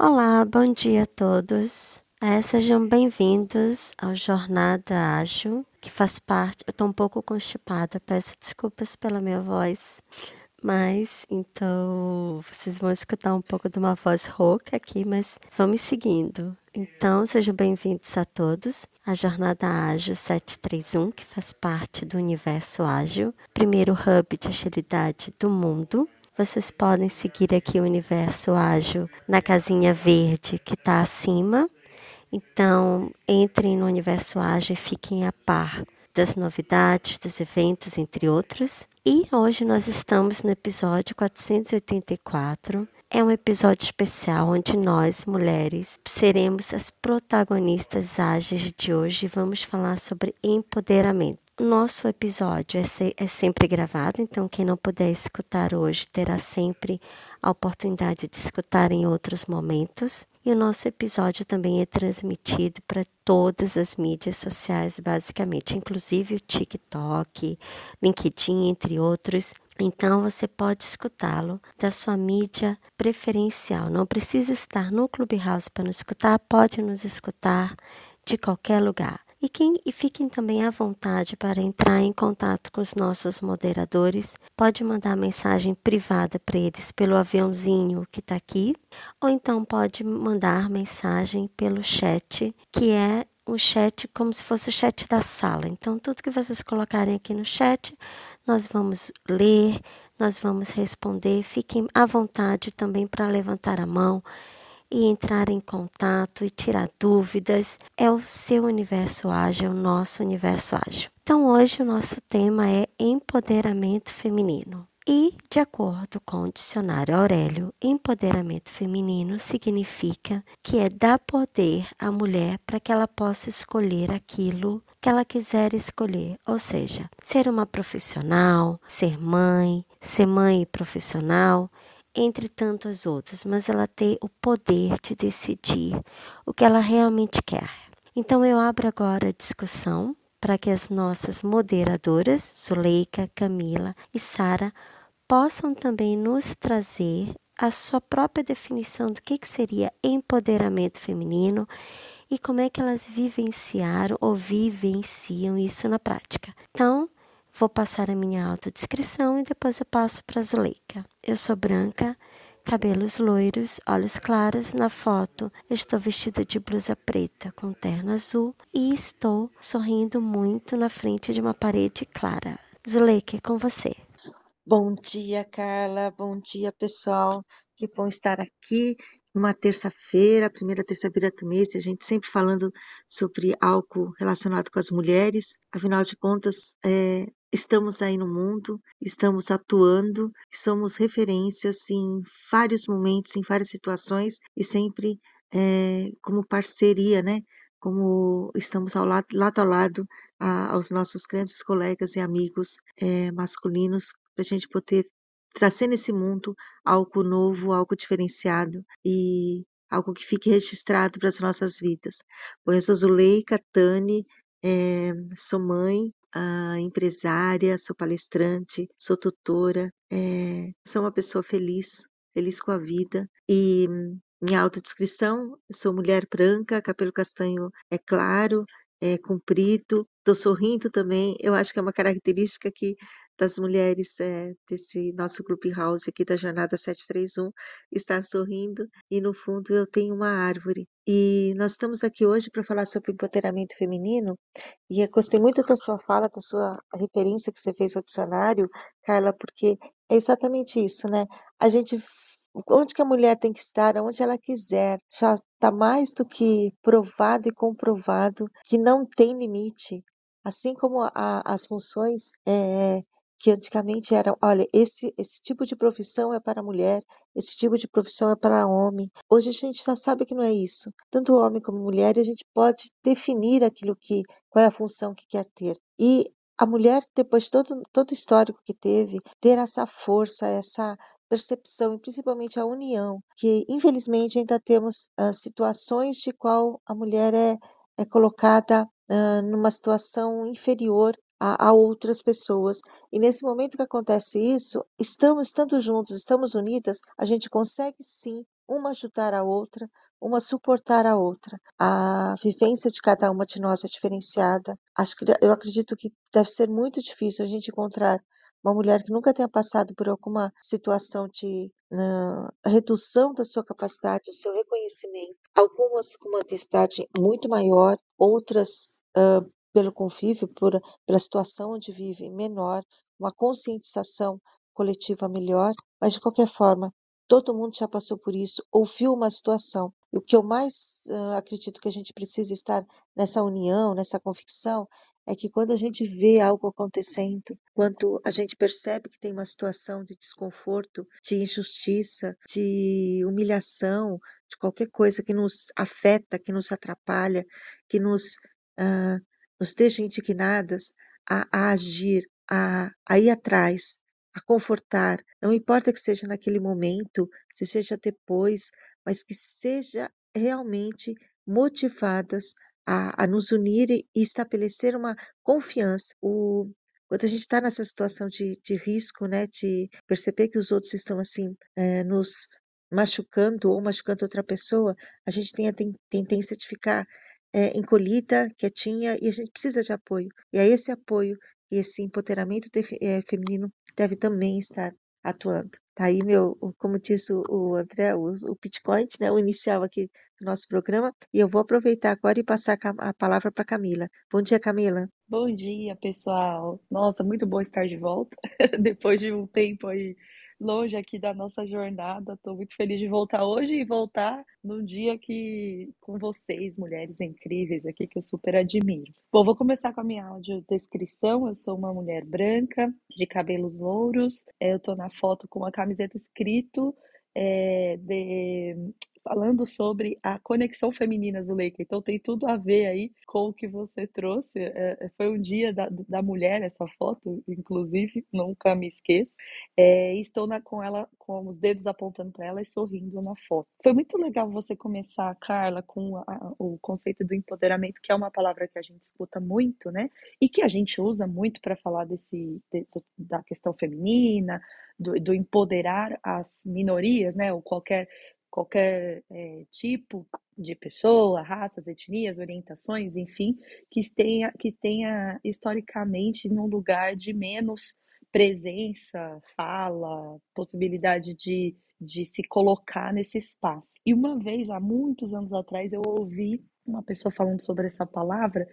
Olá, bom dia a todos. É, sejam bem-vindos ao Jornada Ágil, que faz parte. Eu estou um pouco constipada, peço desculpas pela minha voz, mas então vocês vão escutar um pouco de uma voz rouca aqui, mas vamos seguindo. Então, sejam bem-vindos a todos à Jornada Ágil 731, que faz parte do Universo Ágil, primeiro hub de agilidade do mundo. Vocês podem seguir aqui o Universo Ágil na casinha verde que está acima. Então, entrem no Universo Ágil e fiquem a par das novidades, dos eventos, entre outros. E hoje nós estamos no episódio 484. É um episódio especial onde nós, mulheres, seremos as protagonistas ágeis de hoje e vamos falar sobre empoderamento. Nosso episódio é, é, sempre gravado, então quem não puder escutar hoje terá sempre a oportunidade de escutar em outros momentos. E o nosso episódio também é transmitido para todas as mídias sociais, basicamente, inclusive o TikTok, LinkedIn, entre outros. Então você pode escutá-lo da sua mídia preferencial. Não precisa estar no Clubhouse para nos escutar, pode nos escutar de qualquer lugar. E, quem, e fiquem também à vontade para entrar em contato com os nossos moderadores. Pode mandar mensagem privada para eles pelo aviãozinho que está aqui, ou então pode mandar mensagem pelo chat, que é o chat como se fosse o chat da sala. Então, tudo que vocês colocarem aqui no chat, nós vamos ler, nós vamos responder. Fiquem à vontade também para levantar a mão e entrar em contato e tirar dúvidas. É o seu universo ágil, o nosso universo ágil. Então, hoje o nosso tema é empoderamento feminino. E, de acordo com o dicionário Aurélio, empoderamento feminino significa que é dar poder à mulher para que ela possa escolher aquilo que ela quiser escolher, ou seja, ser uma profissional, ser mãe, ser mãe profissional, entre tantas outras, mas ela ter o poder de decidir o que ela realmente quer. Então eu abro agora a discussão para que as nossas moderadoras, Zuleika, Camila e Sara, possam também nos trazer a sua própria definição do que, que seria empoderamento feminino e como é que elas vivenciaram ou vivenciam isso na prática. Então, Vou passar a minha autodescrição e depois eu passo para a Zuleika. Eu sou branca, cabelos loiros, olhos claros. Na foto, estou vestida de blusa preta com terno azul e estou sorrindo muito na frente de uma parede clara. Zuleika, é com você. Bom dia, Carla. Bom dia, pessoal. Que bom estar aqui numa terça-feira, primeira terça-feira do mês, a gente sempre falando sobre algo relacionado com as mulheres. Afinal de contas, é, estamos aí no mundo, estamos atuando, somos referências em vários momentos, em várias situações e sempre é, como parceria, né? Como estamos ao lado, lado a lado a, aos nossos grandes colegas e amigos é, masculinos, para a gente poder trazer nesse mundo algo novo, algo diferenciado e algo que fique registrado para as nossas vidas. Bom, eu sou Zuleika Tani, é, sou mãe, uh, empresária, sou palestrante, sou tutora, é, sou uma pessoa feliz, feliz com a vida. E minha autodescrição, sou mulher branca, cabelo castanho é claro, é comprido, estou sorrindo também, eu acho que é uma característica que das mulheres é, desse nosso Clubhouse aqui da Jornada 731, estar sorrindo e no fundo eu tenho uma árvore. E nós estamos aqui hoje para falar sobre o empoderamento feminino e eu gostei muito da sua fala, da sua referência que você fez ao dicionário, Carla, porque é exatamente isso, né? A gente onde que a mulher tem que estar, onde ela quiser. Já está mais do que provado e comprovado que não tem limite. Assim como a, as funções é, que antigamente era, olha, esse, esse tipo de profissão é para mulher, esse tipo de profissão é para homem. Hoje a gente já sabe que não é isso. Tanto homem como mulher, a gente pode definir aquilo que, qual é a função que quer ter. E a mulher, depois de todo, todo o histórico que teve, ter essa força, essa percepção e principalmente a união, que infelizmente ainda temos uh, situações de qual a mulher é, é colocada uh, numa situação inferior a, a, outras pessoas. E nesse momento que acontece isso, estamos estando juntos, estamos unidas, a gente consegue sim uma ajudar a outra, uma suportar a outra. A vivência de cada uma de nós é diferenciada. Acho que eu acredito que deve ser muito difícil a gente encontrar uma mulher que nunca tenha passado por alguma situação de redução da sua capacidade, do seu reconhecimento. Algumas com uma intensidade muito maior, outras uh, pelo convívio, por, pela situação onde vive, menor, uma conscientização coletiva melhor, mas de qualquer forma, todo mundo já passou por isso, ouviu uma situação. E o que eu mais uh, acredito que a gente precisa estar nessa união, nessa convicção, é que quando a gente vê algo acontecendo, quando a gente percebe que tem uma situação de desconforto, de injustiça, de humilhação, de qualquer coisa que nos afeta, que nos atrapalha, que nos, uh, nos deixa indignadas a, a agir, a, a ir atrás, a confortar, não importa que seja naquele momento, se seja depois, mas que seja realmente motivadas a, a nos unir e estabelecer uma confiança. O, quando a gente está nessa situação de, de risco, né, de perceber que os outros estão assim é, nos machucando ou machucando outra pessoa, a gente tem a ten, tendência de ficar é, encolhida, quietinha e a gente precisa de apoio. E é esse apoio e esse empoderamento de, é, feminino deve também estar atuando. Tá aí meu, como disse o André, o, o Pitcoin, né, o inicial aqui do nosso programa, e eu vou aproveitar agora e passar a palavra para Camila. Bom dia, Camila. Bom dia, pessoal. Nossa, muito bom estar de volta depois de um tempo aí longe aqui da nossa jornada. Estou muito feliz de voltar hoje e voltar num dia que com vocês, mulheres incríveis aqui que eu super admiro. Bom, vou começar com a minha audiodescrição. Eu sou uma mulher branca, de cabelos louros. Eu estou na foto com uma camiseta escrito é, de falando sobre a conexão feminina Zuleika. Então tem tudo a ver aí com o que você trouxe. É, é, foi um dia da, da mulher essa foto, inclusive, nunca me esqueço. É, estou na, com ela com os dedos apontando para ela e sorrindo na foto. Foi muito legal você começar, Carla, com a, o conceito do empoderamento, que é uma palavra que a gente escuta muito, né? E que a gente usa muito para falar desse de, da questão feminina, do, do empoderar as minorias, né? Ou qualquer qualquer é, tipo de pessoa, raças, etnias, orientações, enfim, que tenha, que tenha historicamente num lugar de menos presença, fala, possibilidade de, de se colocar nesse espaço. E uma vez, há muitos anos atrás, eu ouvi uma pessoa falando sobre essa palavra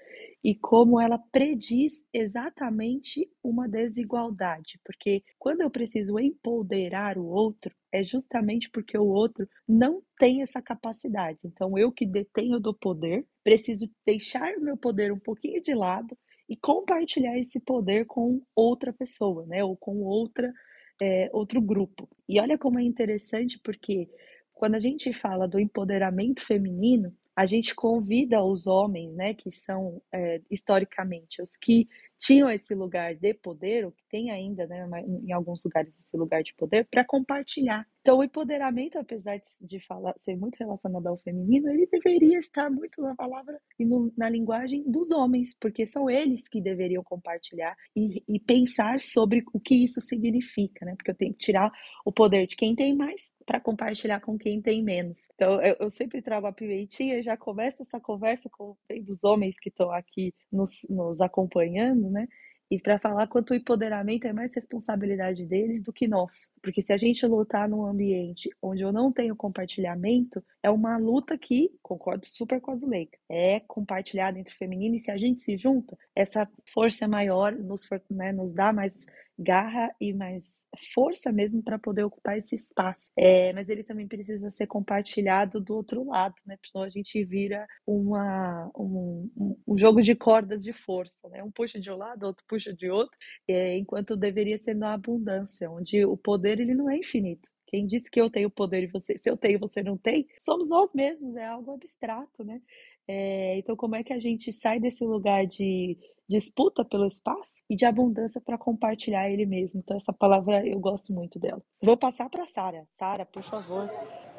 e como ela prediz exatamente uma desigualdade, porque quando eu preciso empoderar o outro, é justamente porque o outro não tem essa capacidade. Então, eu que detenho do poder, preciso deixar o meu poder um pouquinho de lado e compartilhar esse poder com outra pessoa, né? Ou com outra, é, outro grupo. E olha como é interessante, porque quando a gente fala do empoderamento feminino, a gente convida os homens, né, que são é, historicamente os que tinham esse lugar de poder, ou que tem ainda, né, em alguns lugares esse lugar de poder, para compartilhar. Então, o empoderamento, apesar de falar, ser muito relacionado ao feminino, ele deveria estar muito na palavra e no, na linguagem dos homens, porque são eles que deveriam compartilhar e, e pensar sobre o que isso significa, né? Porque eu tenho que tirar o poder de quem tem mais para compartilhar com quem tem menos. Então, eu, eu sempre trago a pimentinha já começo essa conversa com os homens que estão aqui nos, nos acompanhando, né? E para falar quanto o empoderamento é mais responsabilidade deles do que nós. Porque se a gente lutar num ambiente onde eu não tenho compartilhamento, é uma luta que, concordo super com a Zuleika, é compartilhada entre o feminino e se a gente se junta, essa força maior nos, né, nos dá mais garra e mais força mesmo para poder ocupar esse espaço. É, mas ele também precisa ser compartilhado do outro lado, né? Senão a gente vira uma, um, um, um jogo de cordas de força, né? Um puxa de um lado, outro puxa de outro, é, enquanto deveria ser na abundância, onde o poder ele não é infinito. Quem disse que eu tenho poder e você, se eu tenho você não tem, somos nós mesmos, é algo abstrato, né? É, então, como é que a gente sai desse lugar de disputa pelo espaço e de abundância para compartilhar ele mesmo? Então, essa palavra eu gosto muito dela. Vou passar para Sara. Sara, por favor.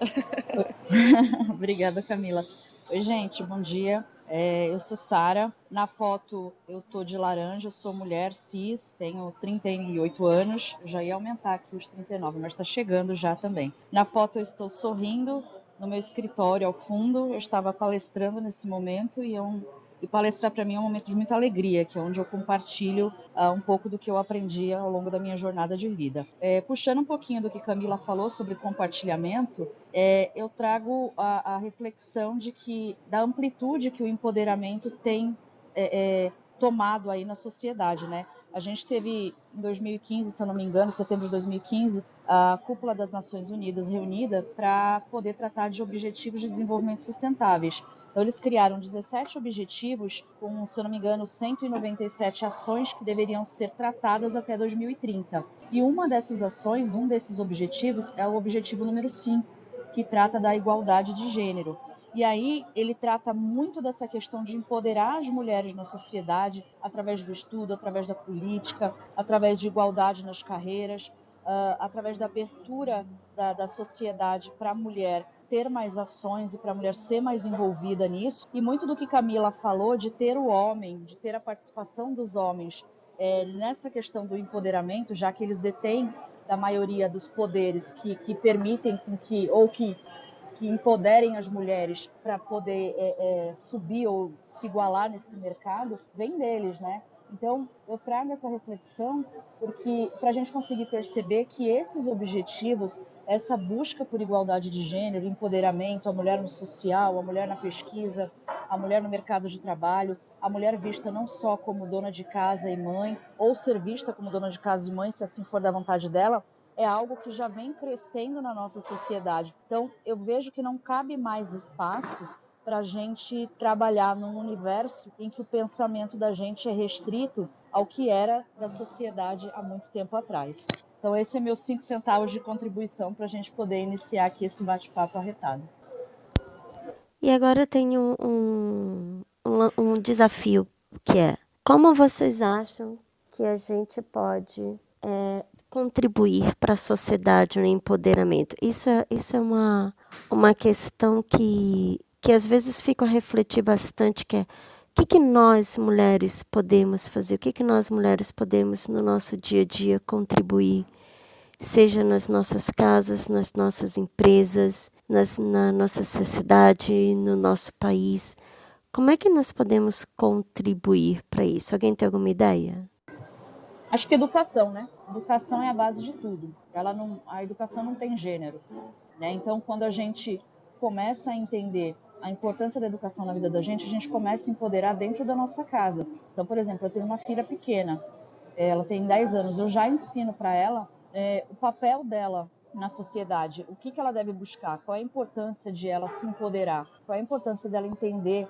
Obrigada, Camila. Oi, gente, bom dia. É, eu sou Sara. Na foto eu tô de laranja, sou mulher cis, tenho 38 anos. Eu já ia aumentar aqui os 39, mas está chegando já também. Na foto eu estou sorrindo, no meu escritório ao fundo. Eu estava palestrando nesse momento e, eu, e palestrar para mim é um momento de muita alegria, que é onde eu compartilho uh, um pouco do que eu aprendi ao longo da minha jornada de vida. É, puxando um pouquinho do que Camila falou sobre compartilhamento, é, eu trago a, a, reflexão de que da amplitude que o empoderamento tem é, é tomado aí na sociedade, né? A gente teve em 2015, se eu não me engano, setembro de 2015, a cúpula das Nações Unidas reunida para poder tratar de objetivos de desenvolvimento sustentáveis. Então, eles criaram 17 objetivos com, se eu não me engano, 197 ações que deveriam ser tratadas até 2030. E uma dessas ações, um desses objetivos, é o objetivo número 5, que trata da igualdade de gênero. E aí ele trata muito dessa questão de empoderar as mulheres na sociedade através do estudo, através da política, através de igualdade nas carreiras, uh, através da abertura da, da sociedade para a mulher ter mais ações e para a mulher ser mais envolvida nisso. E muito do que Camila falou de ter o homem, de ter a participação dos homens é, nessa questão do empoderamento, já que eles detêm da maioria dos poderes que, que permitem que ou que que empoderem as mulheres para poder é, é, subir ou se igualar nesse mercado, vem deles, né? Então, eu trago essa reflexão porque para a gente conseguir perceber que esses objetivos, essa busca por igualdade de gênero, empoderamento, a mulher no social, a mulher na pesquisa, a mulher no mercado de trabalho, a mulher vista não só como dona de casa e mãe, ou ser vista como dona de casa e mãe, se assim for da vontade dela, é algo que já vem crescendo na nossa sociedade. Então, eu vejo que não cabe mais espaço para a gente trabalhar num universo em que o pensamento da gente é restrito ao que era da sociedade há muito tempo atrás. Então, esse é meu cinco centavos de contribuição para a gente poder iniciar aqui esse bate-papo arretado. E agora eu tenho um, um, um desafio que é como vocês acham que a gente pode é, contribuir para a sociedade no empoderamento? Isso é, isso é uma, uma questão que, que às vezes fico a refletir bastante, que é o que, que nós mulheres podemos fazer, o que, que nós mulheres podemos no nosso dia a dia contribuir, seja nas nossas casas, nas nossas empresas, nas, na nossa sociedade, no nosso país. Como é que nós podemos contribuir para isso? Alguém tem alguma ideia? Acho que educação, né? Educação é a base de tudo. Ela não, a educação não tem gênero, né? Então, quando a gente começa a entender a importância da educação na vida da gente, a gente começa a empoderar dentro da nossa casa. Então, por exemplo, eu tenho uma filha pequena, ela tem 10 anos, eu já ensino para ela é, o papel dela na sociedade, o que, que ela deve buscar, qual é a importância de ela se empoderar, qual é a importância dela entender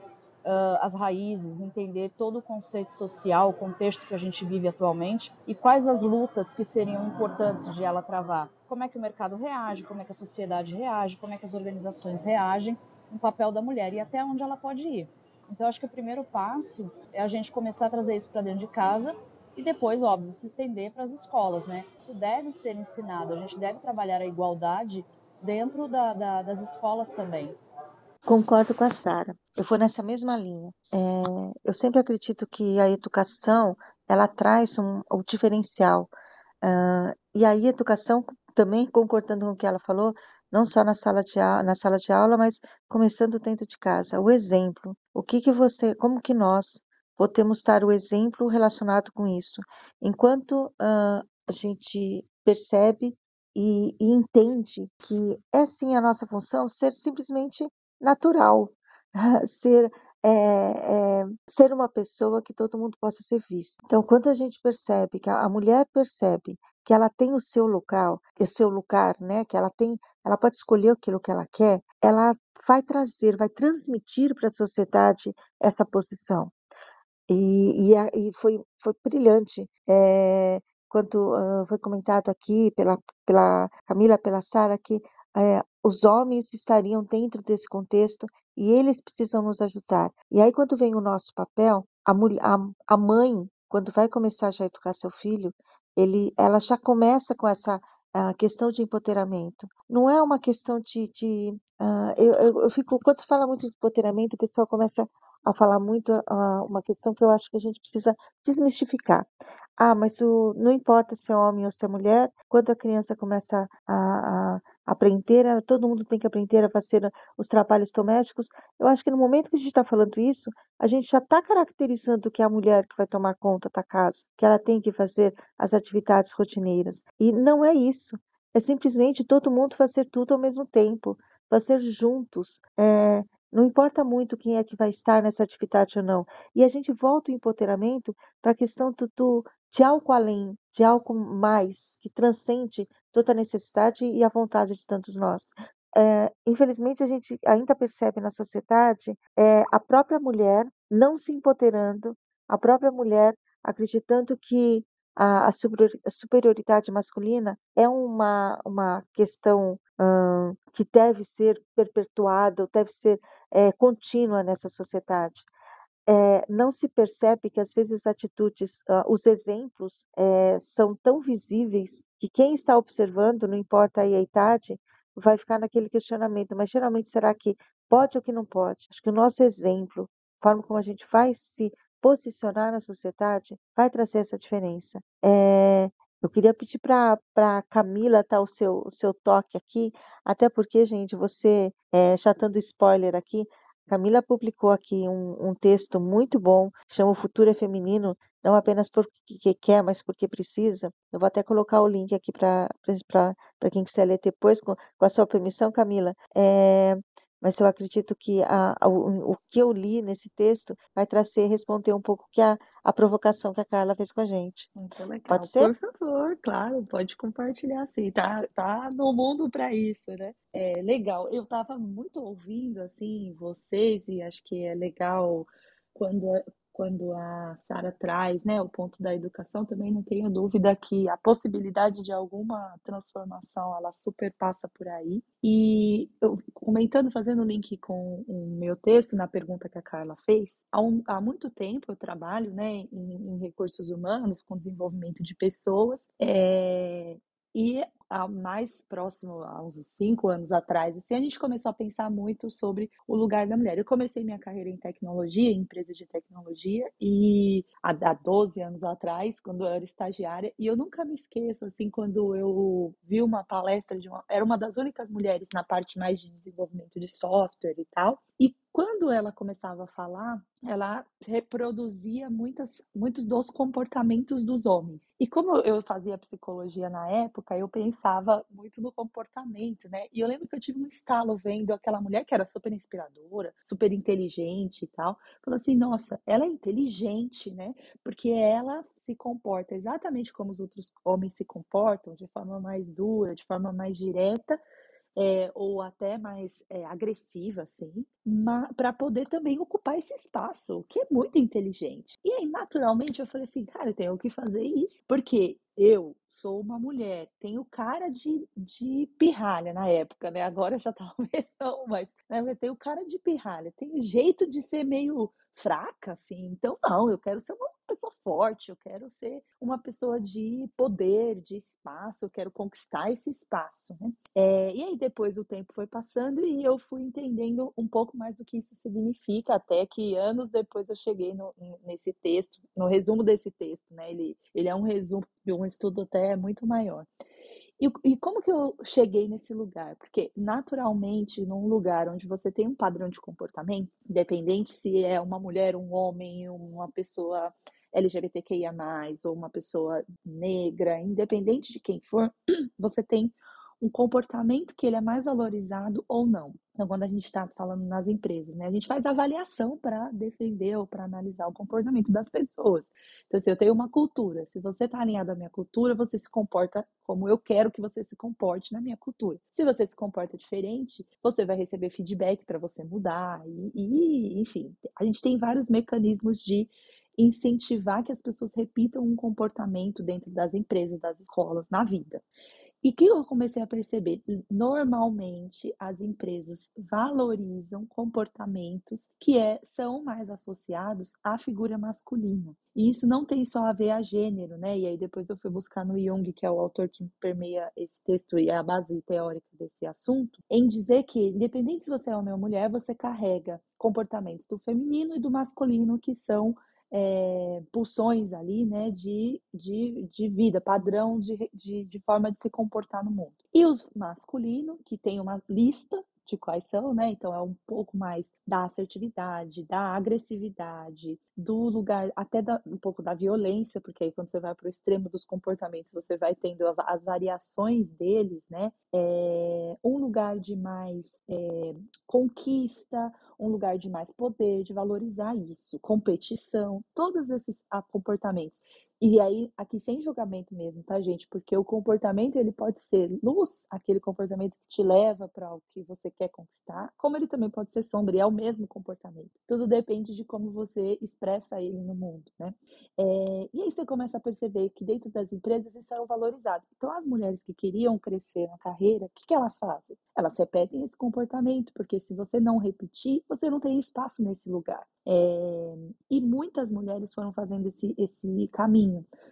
uh, as raízes, entender todo o conceito social, o contexto que a gente vive atualmente e quais as lutas que seriam importantes de ela travar. Como é que o mercado reage, como é que a sociedade reage, como é que as organizações reagem no papel da mulher e até onde ela pode ir. Então, acho que o primeiro passo é a gente começar a trazer isso para dentro de casa e depois, óbvio, se estender para as escolas, né? Isso deve ser ensinado, a gente deve trabalhar a igualdade dentro da, da, das escolas também. Concordo com a Sara. Eu vou nessa mesma linha. É, eu sempre acredito que a educação ela traz um, o diferencial. Uh, e aí educação também concordando com o que ela falou, não só na sala de aula, na sala de aula, mas começando dentro de casa. O exemplo. O que que você, como que nós podemos dar o exemplo relacionado com isso? Enquanto uh, a gente percebe e, e entende que é sim a nossa função ser simplesmente natural, ser é, é, ser uma pessoa que todo mundo possa ser visto. Então, quando a gente percebe que a, a mulher percebe que ela tem o seu local, o seu lugar, né? Que ela tem, ela pode escolher aquilo que ela quer, ela vai trazer, vai transmitir para a sociedade essa posição. E, e, e foi, foi brilhante. É, uh, foi comentado aqui pela, pela Camila, pela Sara, que é, os homens estariam dentro desse contexto e eles precisam nos ajudar. E aí, quando vem o nosso papel, a, a, a mãe, quando vai começar já a educar seu filho, ele, ela já começa com essa uh, questão de empoderamento. Não é uma questão de. de uh, eu, eu, eu, fico, quando fala muito de empoderamento, o pessoal começa a falar muito uh, uma questão que eu acho que a gente precisa desmistificar. Ah, mas o, não importa se é homem ou se é mulher, quando a criança começa a, a aprender, ela- todo mundo tem que aprender a fazer os trabalhos domésticos. Eu acho que no momento que a gente está falando isso, a gente já está caracterizando que é a mulher que vai tomar conta da casa, que ela tem que fazer as atividades rotineiras. E não é isso. É simplesmente todo mundo fazer tudo ao mesmo tempo, fazer juntos. É, não importa muito quem é que vai estar nessa atividade ou não. E a gente volta o empoderamento para a questão do, do, de algo além, de algo mais, que transcende toda a necessidade e a vontade de tantos nós. É, infelizmente, a gente ainda percebe na sociedade é, a própria mulher não se empoderando, a própria mulher acreditando que a, a superioridade masculina é uma, uma questão hum, que deve ser perpetuada, deve ser é, contínua nessa sociedade. É, não se percebe que às vezes as atitudes, uh, os exemplos é, são tão visíveis que quem está observando, não importa a idade, vai ficar naquele questionamento. Mas geralmente será que pode ou que não pode? Acho que o nosso exemplo, a forma como a gente vai se posicionar na sociedade, vai trazer essa diferença. É, eu queria pedir para a Camila dar o seu, o seu toque aqui, até porque, gente, você, é, já dando spoiler aqui, Camila publicou aqui um, um texto muito bom, chama O Futuro é Feminino, não apenas porque quer, mas porque precisa. Eu vou até colocar o link aqui para quem quiser ler depois, com, com a sua permissão, Camila. É, mas eu acredito que a, a, o, o, que eu li nesse texto vai trazer, responder um pouco que a, a provocação que a Carla fez com a gente. Muito legal. Pode ser? Por favor, claro, pode compartilhar sim. Tá, tá no mundo para isso, né? É legal. Eu estava muito ouvindo assim vocês e acho que é legal quando quando a Sara traz né, o ponto da educação, também não tenho dúvida que a possibilidade de alguma transformação ela super passa por aí. E eu, comentando, fazendo link com o meu texto na pergunta que a Carla fez, há, um, há muito tempo eu trabalho né, em, em, recursos humanos, com desenvolvimento de pessoas, é, e mais próximo, há uns cinco anos atrás, assim, a gente começou a pensar muito sobre o lugar da mulher. Eu comecei minha carreira em tecnologia, em empresa de tecnologia, e há, há 12 anos atrás, quando eu era estagiária, e eu nunca me esqueço, assim, quando eu vi uma palestra de uma. Era uma das únicas mulheres na parte mais de desenvolvimento de software e tal, e quando ela começava a falar, ela reproduzia muitas, muitos dos comportamentos dos homens. E como eu fazia psicologia na época, eu pensava muito no comportamento, né? E eu lembro que eu tive um estalo vendo aquela mulher que era super inspiradora, super inteligente e tal. Falando assim, nossa, ela é inteligente, né? Porque ela se comporta exatamente como os outros homens se comportam, de forma mais dura, de forma mais direta, é, ou até mais é, agressiva, assim, para poder também ocupar esse espaço, que é muito inteligente. E aí, naturalmente, eu falei assim, cara, eu tenho que fazer isso, porque eu sou uma mulher, tenho cara de, de pirralha na época, né? Agora já talvez não, mas né? eu tenho cara de pirralha, tenho jeito de ser meio fraca, assim. Então, não, eu quero ser uma pessoa forte, eu quero ser uma pessoa de poder, de espaço, eu quero conquistar esse espaço, né? É, e aí depois o tempo foi passando e eu fui entendendo um pouco mais do que isso significa, até que anos depois eu cheguei no, nesse texto, no resumo desse texto, né? Ele, ele é um resumo de um estudo até muito maior. E, e, como que eu cheguei nesse lugar? Porque, naturalmente, num lugar onde você tem um padrão de comportamento, independente se é uma mulher, um homem, uma pessoa LGBTQIA, ou uma pessoa negra, independente de quem for, você tem um comportamento que ele é mais valorizado ou não. Então, quando a gente está falando nas empresas, né, a gente faz avaliação para defender ou para analisar o comportamento das pessoas. Então, se eu tenho uma cultura, se você está alinhado à minha cultura, você se comporta como eu quero que você se comporte na minha cultura. Se você se comporta diferente, você vai receber feedback para você mudar. E, e, enfim, a gente tem vários mecanismos de incentivar que as pessoas repitam um comportamento dentro das empresas, das escolas, na vida. E que eu comecei a perceber, normalmente as empresas valorizam comportamentos que é, são mais associados à figura masculina. E isso não tem só a ver a gênero, né? E aí depois eu fui buscar no Jung, que é o autor que permeia esse texto e é a base teórica desse assunto, em dizer que, independente se você é homem ou mulher, você carrega comportamentos do feminino e do masculino que são é, pulsões ali, né, de, de, de vida, padrão de, de, de forma de se comportar no mundo. E os masculinos, que tem uma lista de quais são, né? Então é um pouco mais da assertividade, da agressividade, do lugar, até da, um pouco da violência, porque aí quando você vai para o extremo dos comportamentos, você vai tendo as variações deles, né? É, um lugar de mais é, conquista, um lugar de mais poder, de valorizar isso, competição, todos esses comportamentos. E aí, aqui sem julgamento mesmo, tá, gente? Porque o comportamento ele pode ser luz, aquele comportamento que te leva para o que você quer conquistar, como ele também pode ser sombra, e é o mesmo comportamento. Tudo depende de como você expressa ele no mundo, né? É, e aí você começa a perceber que dentro das empresas isso é valorizado. Então, as mulheres que queriam crescer na carreira, o que, que elas fazem? Elas repetem esse comportamento, porque se você não repetir, você não tem espaço nesse lugar. É, e muitas mulheres foram fazendo esse, esse caminho.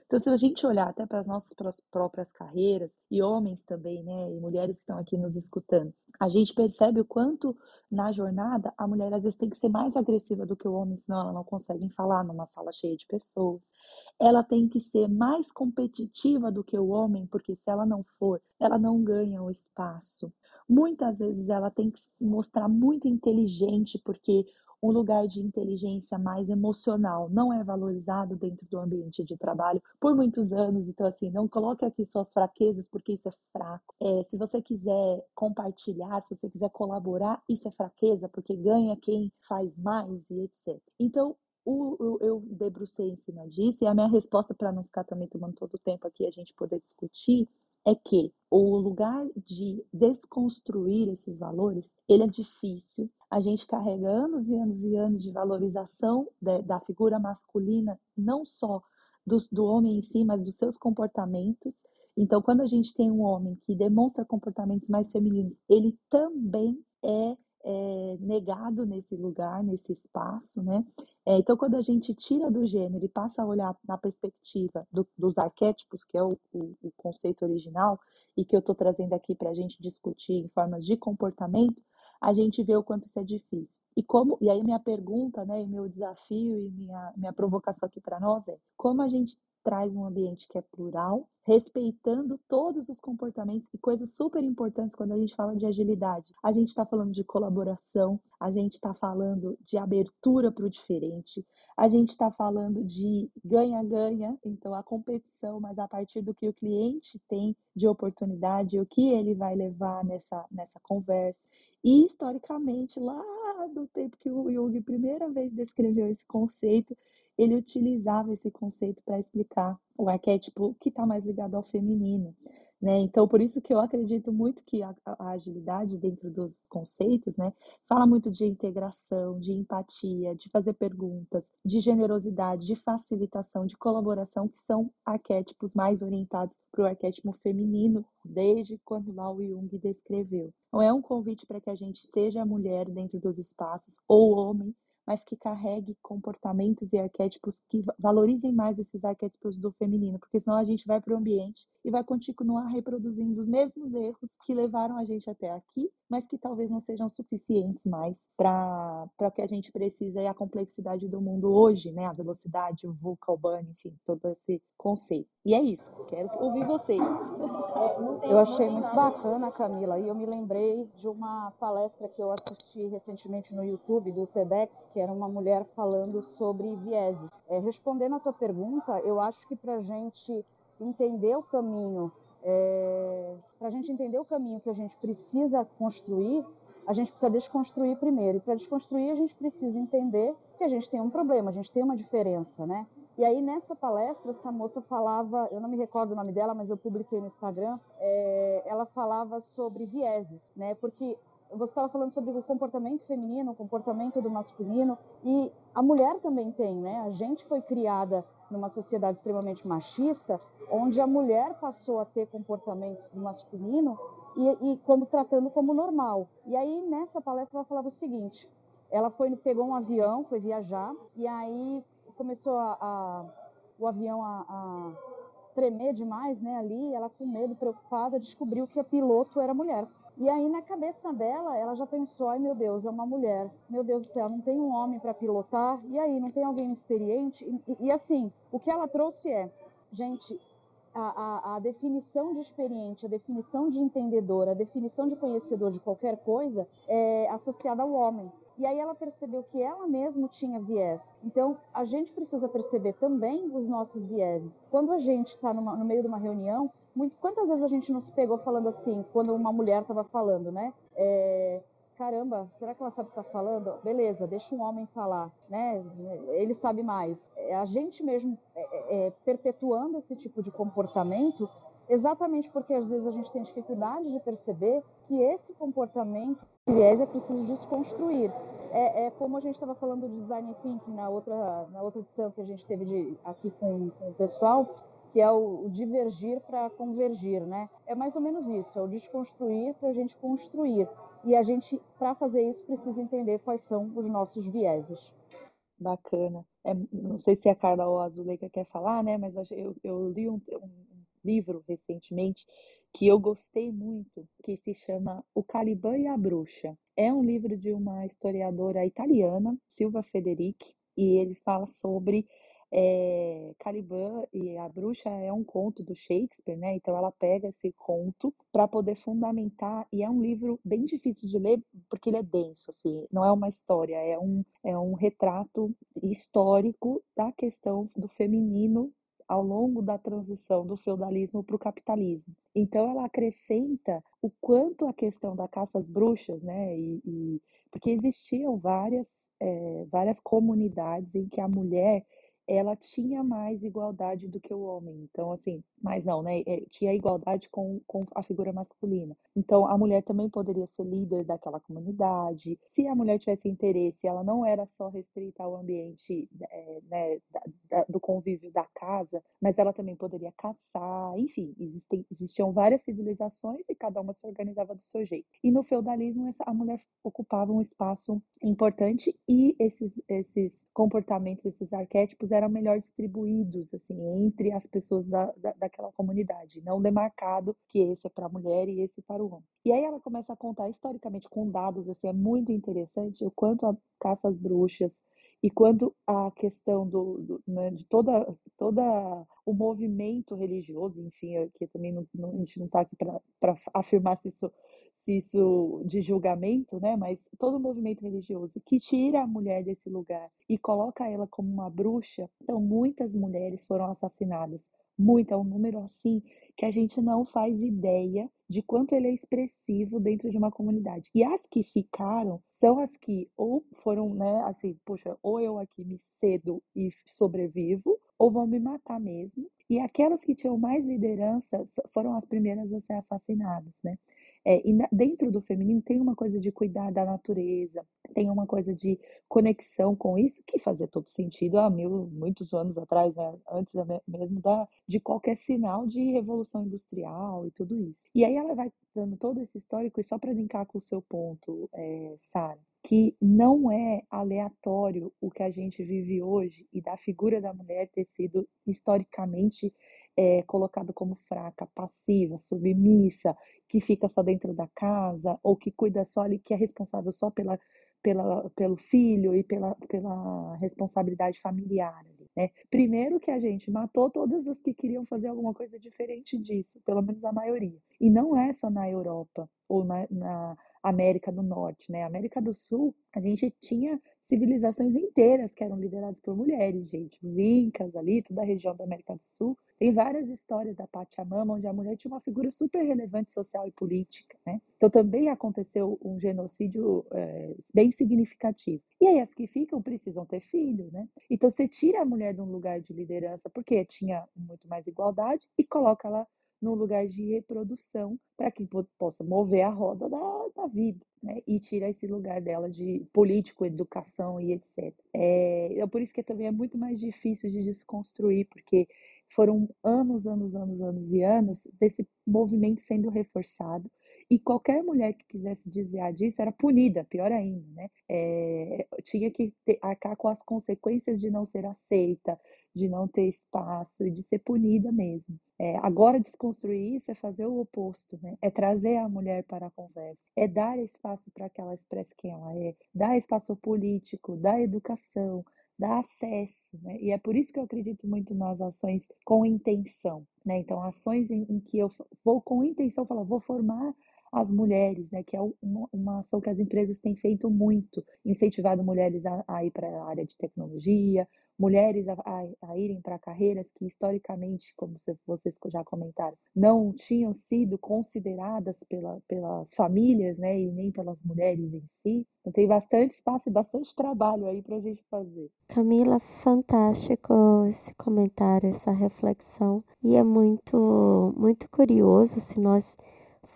Então, se a gente olhar até para as nossas próprias carreiras, e homens também, né, e mulheres que estão aqui nos escutando, a gente percebe o quanto na jornada a mulher às vezes tem que ser mais agressiva do que o homem, senão ela não consegue falar numa sala cheia de pessoas. Ela tem que ser mais competitiva do que o homem, porque se ela não for, ela não ganha o espaço. Muitas vezes ela tem que se mostrar muito inteligente, porque um lugar de inteligência mais emocional não é valorizado dentro do ambiente de trabalho por muitos anos. Então, assim, não coloque aqui suas fraquezas, porque isso é fraco. É, se você quiser compartilhar, se você quiser colaborar, isso é fraqueza, porque ganha quem faz mais e etc. Então, o, o, eu debrucei em cima disso, e a minha resposta, para não ficar também tomando todo o tempo aqui a gente poder discutir, é que o lugar de desconstruir esses valores, ele é difícil. A gente carrega anos e anos e anos de valorização de, da figura masculina, não só do, do homem em si, mas dos seus comportamentos. Então, quando a gente tem um homem que demonstra comportamentos mais femininos, ele também é é, negado nesse lugar, nesse espaço, né? É, então, quando a gente tira do gênero e passa a olhar na perspectiva do, dos arquétipos, que é o, o, o, conceito original, e que eu estou trazendo aqui para a gente discutir em formas de comportamento, a gente vê o quanto isso é difícil. E como, e aí minha pergunta, né, e meu desafio e minha, minha provocação aqui para nós é como a gente traz um ambiente que é plural, respeitando todos os comportamentos e coisas super importantes quando a gente fala de agilidade. A gente está falando de colaboração, a gente está falando de abertura para o diferente, a gente está falando de ganha-ganha, então a competição, mas a partir do que o cliente tem de oportunidade, o que ele vai levar nessa, nessa conversa. E historicamente, lá do tempo que o Jung primeira vez descreveu esse conceito, ele utilizava esse conceito para explicar o arquétipo que está mais ligado ao feminino. Né? Então, por isso que eu acredito muito que a, a, agilidade dentro dos conceitos né, fala muito de integração, de empatia, de fazer perguntas, de generosidade, de facilitação, de colaboração, que são arquétipos mais orientados para o arquétipo feminino, desde quando lá o Jung descreveu. Então, é um convite para que a gente seja mulher dentro dos espaços, ou homem, mas que carregue comportamentos e arquétipos que valorizem mais esses arquétipos do feminino, porque senão a gente vai para o ambiente e vai continuar reproduzindo os mesmos erros que levaram a gente até aqui, mas que talvez não sejam suficientes mais para o que a gente precisa e a complexidade do mundo hoje, né? A velocidade, o VUCA, o BAN, enfim, todo esse conceito. E é isso, quero ouvir vocês. Eu achei muito bacana, Camila, e eu me lembrei de uma palestra que eu assisti recentemente no YouTube do TEDx, que era uma mulher falando sobre vieses. É, respondendo a tua pergunta, eu acho que para a gente entender o caminho, é, para a gente entender o caminho que a gente precisa construir, a gente precisa desconstruir primeiro. E para desconstruir, a gente precisa entender que a gente tem um problema, a gente tem uma diferença, né? E aí, nessa palestra, essa moça falava, eu não me recordo o nome dela, mas eu publiquei no Instagram, é, ela falava sobre vieses, né? Porque você estava falando sobre o comportamento feminino, o comportamento do masculino, e a mulher também tem, né? A gente foi criada numa sociedade extremamente machista, onde a mulher passou a ter comportamentos do masculino e, e como tratando como normal. E aí nessa palestra ela falava o seguinte: ela foi pegou um avião, foi viajar e aí começou a, a o avião a, a tremer demais, né? Ali, ela com medo, preocupada, descobriu que a piloto era mulher. E aí, na cabeça dela, ela já pensou: ai meu Deus, é uma mulher, meu Deus do céu, não tem um homem para pilotar, e aí, não tem alguém experiente? E, e, assim, o que ela trouxe é: gente, a, a, a, definição de experiente, a definição de entendedor, a definição de conhecedor de qualquer coisa é associada ao homem. E aí ela percebeu que ela mesma tinha viés. Então, a gente precisa perceber também os nossos vieses. Quando a gente está no meio de uma reunião, muito, quantas vezes a gente não se pegou falando assim, quando uma mulher estava falando, né? É, caramba, será que ela sabe o que está falando? Beleza, deixa um homem falar, né? Ele sabe mais. É, a gente mesmo é, é, é, perpetuando esse tipo de comportamento, exatamente porque às vezes a gente tem dificuldade de perceber que esse comportamento, viés, é preciso desconstruir. É, é, como a gente estava falando de design thinking na outra, na outra edição que a gente teve de, aqui com, com o pessoal, que é o, divergir para convergir, né? É mais ou menos isso, é o desconstruir para a gente construir. E a gente, para fazer isso, precisa entender quais são os nossos vieses. Bacana. É, não sei se a Carla ou a Zuleika quer falar, né? Mas eu, eu li um, um livro recentemente que eu gostei muito, que se chama O Caliban e a Bruxa. É um livro de uma historiadora italiana, Silva Federici, e ele fala sobre é, Caliban e a Bruxa é um conto do Shakespeare, né? Então ela pega esse conto para poder fundamentar e é um livro bem difícil de ler porque ele é denso, assim. Não é uma história, é um é um retrato histórico da questão do feminino ao longo da transição do feudalismo para o capitalismo. Então ela acrescenta o quanto a questão da caça às bruxas, né? E, e porque existiam várias é, várias comunidades em que a mulher ela tinha mais igualdade do que o homem. Então, assim, mas não, né? É, tinha igualdade com, com a figura masculina. Então, a mulher também poderia ser líder daquela comunidade. Se a mulher tivesse interesse, ela não era só restrita ao ambiente é, né, da, da, do convívio da casa, mas ela também poderia caçar. Enfim, existem, existiam várias civilizações e cada uma se organizava do seu jeito. E no feudalismo, essa, a mulher ocupava um espaço importante e esses, esses comportamentos, esses arquétipos eram melhor distribuídos assim entre as pessoas da, da, daquela comunidade, não demarcado que esse é para a mulher e esse para o homem. E aí ela começa a contar historicamente com dados, assim, é muito interessante o quanto a caça às bruxas e quanto a questão do, do né, de toda toda o movimento religioso, enfim, que também não, não, a gente não está aqui para afirmar se isso isso de julgamento, né? Mas todo movimento religioso que tira a mulher desse lugar e coloca ela como uma bruxa, então muitas mulheres foram assassinadas. Muito, é um número assim que a gente não faz ideia de quanto ele é expressivo dentro de uma comunidade. E as que ficaram são as que ou foram, né, assim, poxa, ou eu aqui me cedo e sobrevivo, ou vão me matar mesmo. E aquelas que tinham mais liderança foram as primeiras a ser assassinadas, né? É, e na, dentro do feminino tem uma coisa de cuidar da natureza, tem uma coisa de conexão com isso que fazia todo sentido há mil, muitos anos atrás, né? antes mesmo da, de qualquer sinal de revolução industrial e tudo isso. E aí ela vai dando todo esse histórico, e só para linkar com o seu ponto, é, Sara, que não é aleatório o que a gente vive hoje e da figura da mulher ter sido historicamente é, colocado como fraca, passiva, submissa, que fica só dentro da casa, ou que cuida só ali, que é responsável só pela, pela, pelo filho e pela, pela responsabilidade familiar. Né? Primeiro que a gente matou todas as que queriam fazer alguma coisa diferente disso, pelo menos a maioria. E não é só na Europa ou na, na América do Norte, né? América do Sul, a gente tinha civilizações inteiras que eram lideradas por mulheres, gente. Os Incas ali, toda a região da América do Sul. Tem várias histórias da Pachamama, onde a mulher tinha uma figura super relevante social e política, né? Então também aconteceu um genocídio é, bem significativo. E aí as que ficam precisam ter filho, né? Então você tira a mulher de um lugar de liderança, porque tinha muito mais igualdade, e coloca ela num lugar de reprodução para que possa mover a roda da, da vida, né? E tira esse lugar dela de político, educação e etc. É, é por isso que também é muito mais difícil de desconstruir, porque foram anos, anos, anos, anos e anos desse movimento sendo reforçado e qualquer mulher que quisesse desviar disso era punida, pior ainda, né? É, tinha que ter, arcar com as consequências de não ser aceita, de não ter espaço e de ser punida mesmo. É, agora, desconstruir isso é fazer o oposto, né? É trazer a mulher para a conversa, é dar espaço para que ela expresse quem ela é, dar espaço político, dar educação, dar acesso, né? E é por isso que eu acredito muito nas ações com intenção, né? Então, ações em, em que eu vou com intenção, falar, vou formar as mulheres, né, que é uma, uma, ação que as empresas têm feito muito, incentivado mulheres a, a ir para a área de tecnologia, mulheres a, a, a irem para carreiras que historicamente, como vocês já comentaram, não tinham sido consideradas pela, pelas famílias, né, e nem pelas mulheres em si. Então tem bastante espaço e bastante trabalho aí para a gente fazer. Camila, fantástico esse comentário, essa reflexão e é muito muito curioso se nós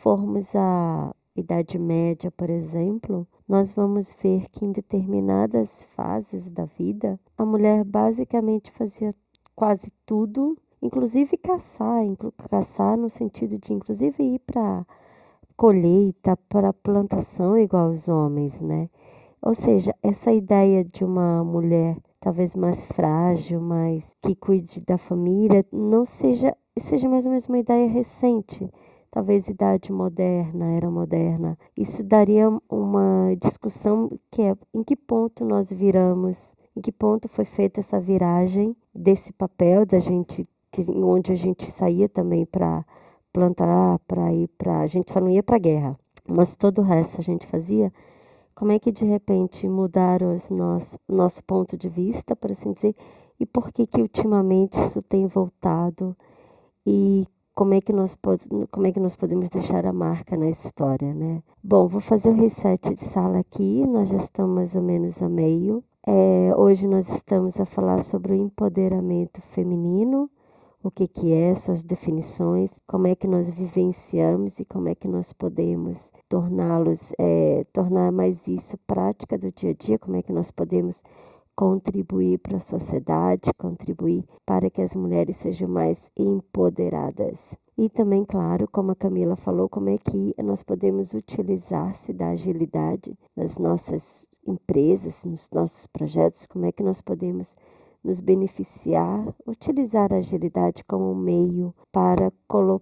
formos à Idade Média, por exemplo, nós vamos ver que em determinadas fases da vida, a mulher basicamente fazia quase tudo, inclusive caçar, caçar no sentido de inclusive ir para colheita, para plantação igual aos homens, né? Ou seja, essa ideia de uma mulher talvez mais frágil, mais que cuide da família, não seja seja mais ou menos uma ideia recente talvez idade moderna, era moderna. Isso daria uma discussão que é em que ponto nós viramos, em que ponto foi feita essa viragem desse papel da gente, que, onde a gente saía também para plantar, para ir para. A gente só não ia para guerra, mas todo o resto a gente fazia. Como é que de repente mudaram os nosso, nosso ponto de vista, por assim dizer, e por que que ultimamente isso tem voltado e como é que nós como é que nós podemos deixar a marca na história, né? Bom, vou fazer o reset de sala aqui. Nós já estamos mais ou menos a meio. É, hoje nós estamos a falar sobre o empoderamento feminino, o que que é, suas definições, como é que nós vivenciamos e como é que nós podemos torná-los, é, tornar mais isso prática do dia a dia, como é que nós podemos contribuir para a sociedade, contribuir para que as mulheres sejam mais empoderadas. E também, claro, como a Camila falou, como é que nós podemos utilizar-se da agilidade nas nossas empresas, nos nossos projetos, como é que nós podemos nos beneficiar, utilizar a agilidade como um meio para,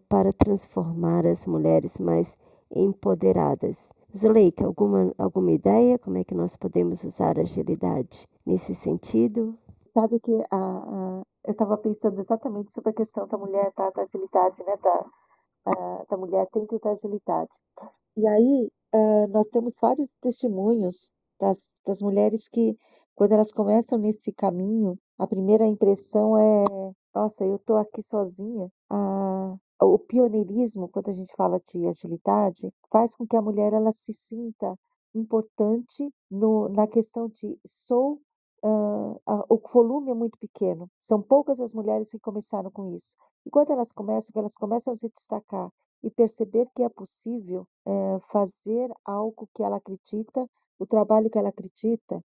para transformar as mulheres mais empoderadas. Zuleika, alguma, alguma ideia como é que nós podemos usar a agilidade? nesse sentido? Sabe que a, a eu estava pensando exatamente sobre a questão da mulher, da, da agilidade, né? Da, a, da mulher dentro da agilidade. E aí nós temos vários testemunhos das, das mulheres que, quando elas começam nesse caminho, a primeira impressão é: nossa, eu estou aqui sozinha. Ah, o pioneirismo, quando a gente fala de agilidade, faz com que a mulher ela se sinta importante no, na questão de sou o volume é muito pequeno. São poucas as mulheres que começaram com isso. E quando elas começam, elas começam a se destacar e perceber que é possível uh, fazer algo que ela acredita, o trabalho que ela acredita,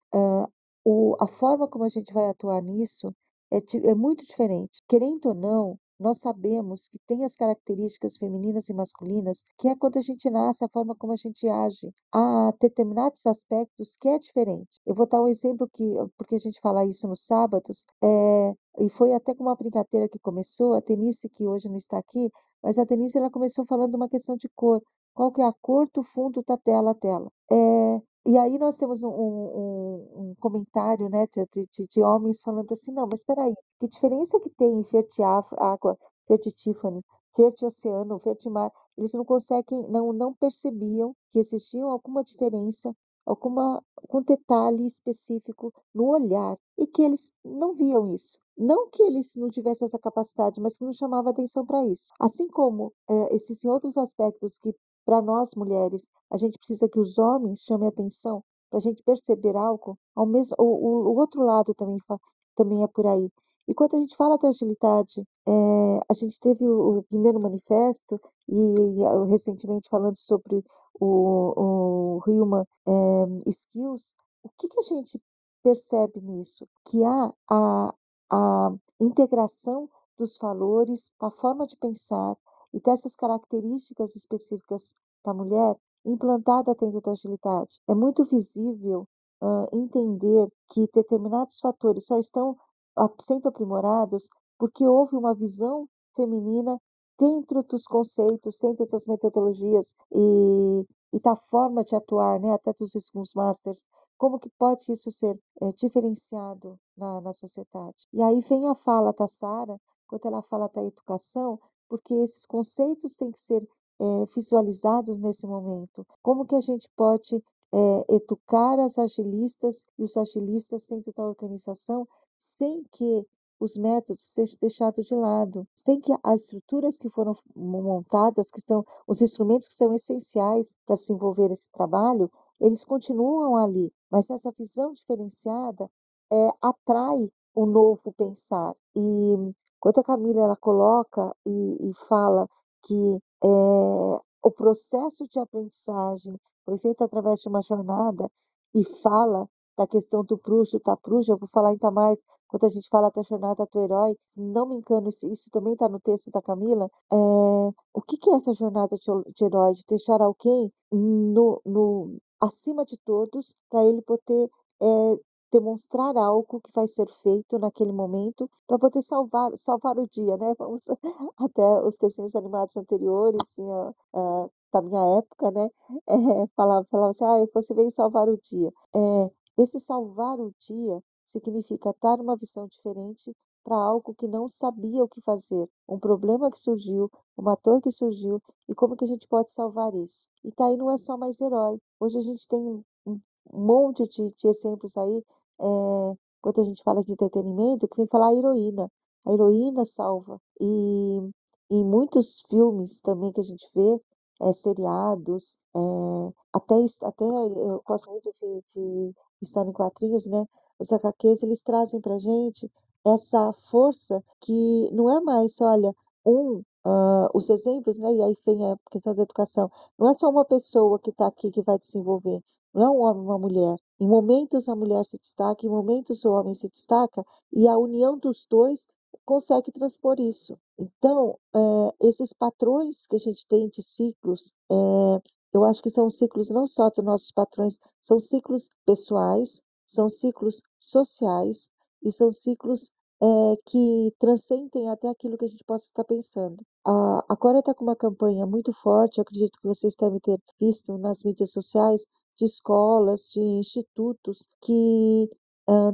o, a forma como a gente vai atuar nisso é, é muito diferente. Querendo ou não, nós sabemos que tem as características femininas e masculinas, que é quando a gente nasce, a forma como a gente age. Há determinados aspectos que é diferente. Eu vou dar um exemplo que, porque a gente fala isso nos sábados, é, e foi até com uma brincadeira que começou, a Denise, que hoje não está aqui, mas a Denise ela começou falando uma questão de cor. Qual que é a cor do fundo da tela dela? É, e aí nós temos um, um, um comentário né, de, de, de, homens falando assim, não, mas espera aí, que diferença que tem verde água, verde Tiffany, verde oceano, verde mar? Eles não conseguem, não, não percebiam que existia alguma diferença, alguma, algum detalhe específico no olhar e que eles não viam isso. Não que eles não tivessem essa capacidade, mas que não chamava atenção para isso. Assim como é, esses outros aspectos que para nós mulheres, a gente precisa que os homens chamem atenção para a gente perceber algo. Ao mesmo, o, o, outro lado também, também é por aí. E quando a gente fala da agilidade, é, a gente teve o, o primeiro manifesto e, e, recentemente falando sobre o, o Human é, Skills, o que, que a gente percebe nisso? Que há a, a integração dos valores, da forma de pensar, e dessas características específicas da mulher implantada dentro da agilidade. É muito visível uh, entender que determinados fatores só estão sendo aprimorados porque houve uma visão feminina dentro dos conceitos, dentro das metodologias e, e da forma de atuar, né, até dos Scrum Masters, como que pode isso ser é, diferenciado na, na sociedade? E aí vem a fala da Sara, quando ela fala da educação, porque esses conceitos têm que ser é, visualizados nesse momento. Como que a gente pode é, educar as agilistas e os agilistas dentro da organização sem que os métodos sejam deixados de lado, sem que as estruturas que foram montadas, que são os instrumentos que são essenciais para desenvolver esse trabalho, eles continuam ali, mas essa visão diferenciada é, atrai o novo pensar. E quando a Camila ela coloca e, e fala que é, o processo de aprendizagem foi feito através de uma jornada e fala da questão do Proust, do Tapruja, eu vou falar ainda mais quando a gente fala da jornada do herói, se não me engano, isso, isso também está no texto da Camila, é, o que, que é essa jornada de, de herói? De deixar alguém no, no, acima de todos para ele poder é, demonstrar algo que vai ser feito naquele momento para poder salvar salvar o dia, né? Vamos até os desenhos animados anteriores tinha uh, da minha época, né? É, falava, falava assim, ah, você veio salvar o dia. É, esse salvar o dia significa dar uma visão diferente para algo que não sabia o que fazer, um problema que surgiu, uma dor que surgiu e como que a gente pode salvar isso. E tá aí não é só mais herói. Hoje a gente tem um monte de, de exemplos aí, é, quando a gente fala de entretenimento, que vem falar a heroína. A heroína salva. E em muitos filmes também que a gente vê, é, seriados, é, até, até eu gosto muito de, de história em quadrinhos, né? Os HQs, eles trazem pra gente essa força que não é mais, olha, um, uh, os exemplos, né? E aí vem a questão da educação. Não é só uma pessoa que está aqui que vai desenvolver, não é um homem uma mulher. Em momentos a mulher se destaca, em momentos o homem se destaca, e a união dos dois consegue transpor isso. Então, é, esses patrões que a gente tem de ciclos, é, eu acho que são ciclos não só dos nossos patrões, são ciclos pessoais, são ciclos sociais e são ciclos é, que transcendem até aquilo que a gente possa estar pensando. A, a Coreia está com uma campanha muito forte, eu acredito que vocês devem ter visto nas mídias sociais, de escolas, de institutos que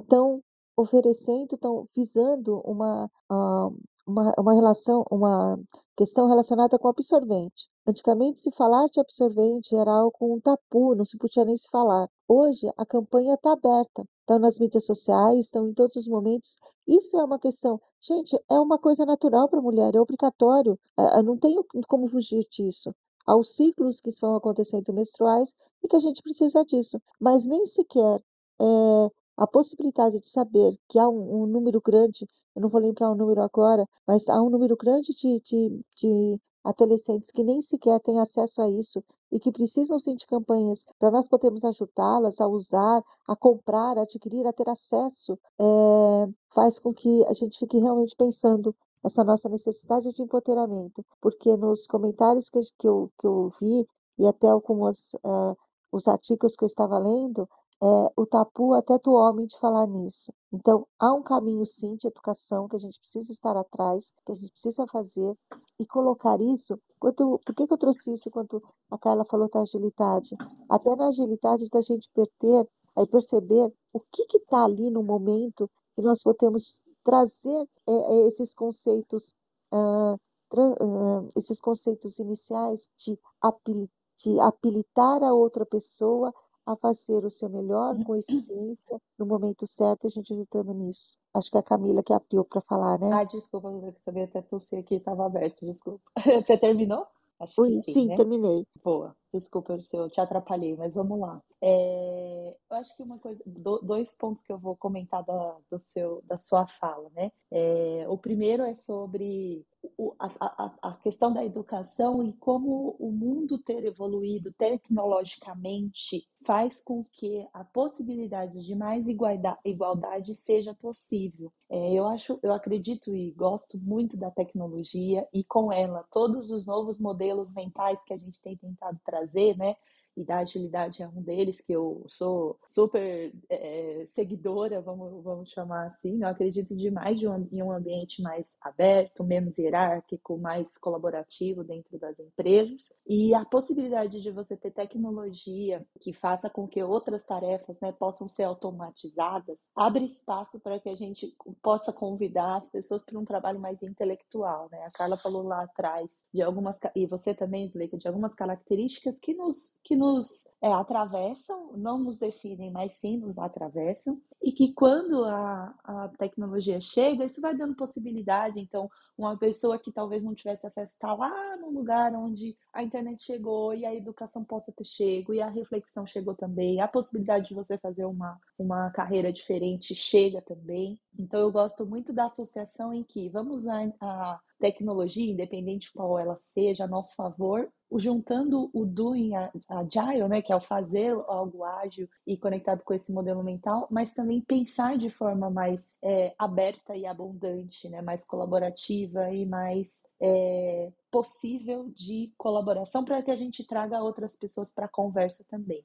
estão uh, oferecendo, estão visando uma, uh, uma, uma relação, uma questão relacionada com absorvente. Antigamente, se falar de absorvente era algo um tabu, não se podia nem se falar. Hoje, a campanha está aberta, estão nas mídias sociais, estão em todos os momentos. Isso é uma questão. Gente, é uma coisa natural para a mulher, é obrigatório, é, não tem como fugir disso. Há os ciclos que vão acontecendo menstruais e que a gente precisa disso, mas nem sequer é, a possibilidade de saber que há um, um, número grande, eu não vou lembrar o número agora, mas há um número grande de, de, de adolescentes que nem sequer têm acesso a isso e que precisam sim de campanhas para nós podermos ajudá-las a usar, a comprar, a adquirir, a ter acesso, é, faz com que a gente fique realmente pensando essa nossa necessidade de empoderamento, porque nos comentários que, que, eu, que eu vi e até alguns uh, os artigos que eu estava lendo, é, o tabu até do homem de falar nisso. Então, há um caminho sim de educação que a gente precisa estar atrás, que a gente precisa fazer e colocar isso. Quanto, por que, que eu trouxe isso quando a Carla falou da agilidade? Até na agilidade da gente perder, aí perceber o que está ali no momento que nós podemos trazer é, é, esses conceitos, uh, uh, esses conceitos iniciais de, apil, de habilitar a outra pessoa a fazer o seu melhor com eficiência no momento certo, a gente ajudando nisso. Acho que é a Camila que abriu para falar, né? Ah, desculpa, eu também até tossi aqui, estava aberto, desculpa. Você terminou? Acho Oi, que sim, sim né? terminei. Boa, desculpa se eu te atrapalhei, mas vamos lá. É, eu acho que uma coisa, dois pontos que eu vou comentar da, do seu, da sua fala, né? É, o primeiro é sobre o, a, a, a, questão da educação e como o mundo ter evoluído tecnologicamente faz com que a possibilidade de mais igualdade, igualdade seja possível. É, eu acho, eu acredito e gosto muito da tecnologia e com ela todos os novos modelos mentais que a gente tem tentado trazer, né? E da agilidade é um deles, que eu sou super é, seguidora, vamos, vamos chamar assim. Eu acredito demais de um, em um ambiente mais aberto, menos hierárquico, mais colaborativo dentro das empresas. E a possibilidade de você ter tecnologia que faça com que outras tarefas né, possam ser automatizadas abre espaço para que a gente possa convidar as pessoas para um trabalho mais intelectual. Né? A Carla falou lá atrás de algumas, e você também, Zuleika, de algumas características que nos, que nos é, atravessam, não nos definem, mas sim nos atravessam, e que quando a, a tecnologia chega, isso vai dando possibilidade. Então, uma pessoa que talvez não tivesse acesso está lá no lugar onde a internet chegou e a educação possa ter chego e a reflexão chegou também, a possibilidade de você fazer uma, uma carreira diferente chega também. Então, eu gosto muito da associação em que vamos usar a tecnologia, independente de qual ela seja, a nosso favor, juntando o doing agile, né, que é o fazer algo ágil e conectado com esse modelo mental, mas também pensar de forma mais é, aberta e abundante, né, mais colaborativa e mais é, possível de colaboração para que a gente traga outras pessoas para a conversa também.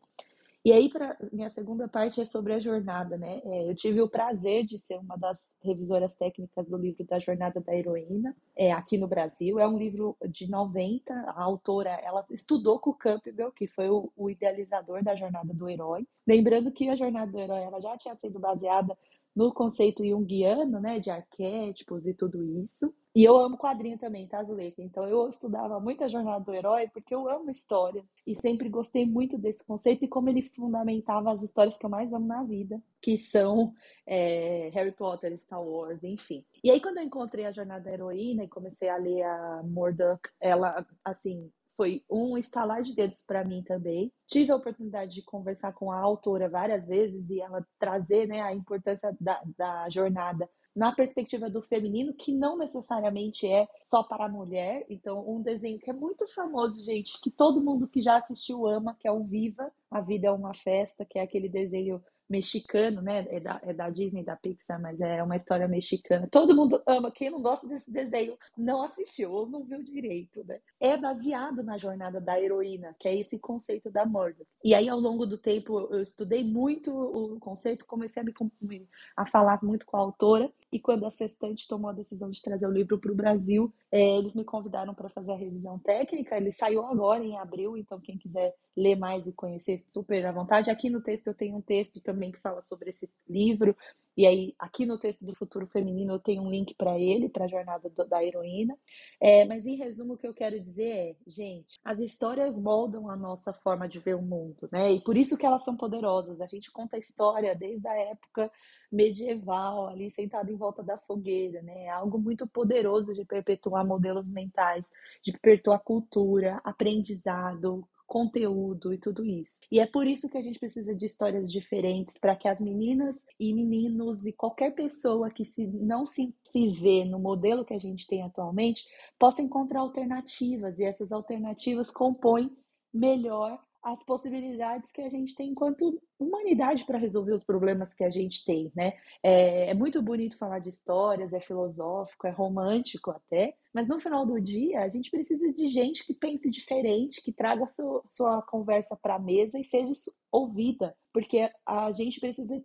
E aí, para minha segunda parte é sobre a jornada, né? É, eu tive o prazer de ser uma das revisoras técnicas do livro da Jornada da Heroína, é, aqui no Brasil. É um livro de 90, a autora, ela estudou com o Campbell, que foi o, o idealizador da Jornada do Herói. Lembrando que a Jornada do Herói ela já tinha sido baseada no conceito junguiano, né, de arquétipos e tudo isso. E eu amo quadrinho também, tá, Zuleika? Então eu estudava muito a jornada do herói porque eu amo histórias e sempre gostei muito desse conceito e como ele fundamentava as histórias que eu mais amo na vida, que são é, Harry Potter, Star Wars, enfim. E aí quando eu encontrei a jornada da heroína e comecei a ler a Murdoch, ela, assim, foi um estalar de dedos para mim também. Tive a oportunidade de conversar com a autora várias vezes e ela trazer né, a importância da, da jornada na perspectiva do feminino, que não necessariamente é só para a mulher. Então, um desenho que é muito famoso, gente, que todo mundo que já assistiu ama, que é o Viva, A Vida é uma Festa, que é aquele desenho mexicano, né? É da, é da Disney, da Pixar, mas é uma história mexicana. Todo mundo ama. Quem não gosta desse desenho não assistiu ou não viu direito, né? É baseado na jornada da heroína, que é esse conceito da morda. E aí, ao longo do tempo, eu estudei muito o conceito, comecei a me a falar muito com a autora. E quando a Sextante tomou a decisão de trazer o livro para o Brasil, é, eles me convidaram para fazer a revisão técnica. Ele saiu agora em abril, então quem quiser ler mais e conhecer, super à vontade. Aqui no texto eu tenho um texto também que fala sobre esse livro. E aí, aqui no texto do Futuro Feminino, eu tenho um link para ele, para a jornada do, da heroína. É, mas, em resumo, o que eu quero dizer é, gente, as histórias moldam a nossa forma de ver o mundo, né? E por isso que elas são poderosas. A gente conta a história desde a época medieval, ali sentado em volta da fogueira, né? É algo muito poderoso de perpetuar modelos mentais, de perpetuar cultura, aprendizado, conteúdo e tudo isso. E é por isso que a gente precisa de histórias diferentes para que as meninas e meninos e qualquer pessoa que se, não se, se vê no modelo que a gente tem atualmente possa encontrar alternativas e essas alternativas compõem melhor as possibilidades que a gente tem enquanto humanidade para resolver os problemas que a gente tem, né? É, é, muito bonito falar de histórias, é filosófico, é romântico até, mas no final do dia a gente precisa de gente que pense diferente, que traga sua, sua conversa para a mesa e seja ouvida, porque a gente precisa,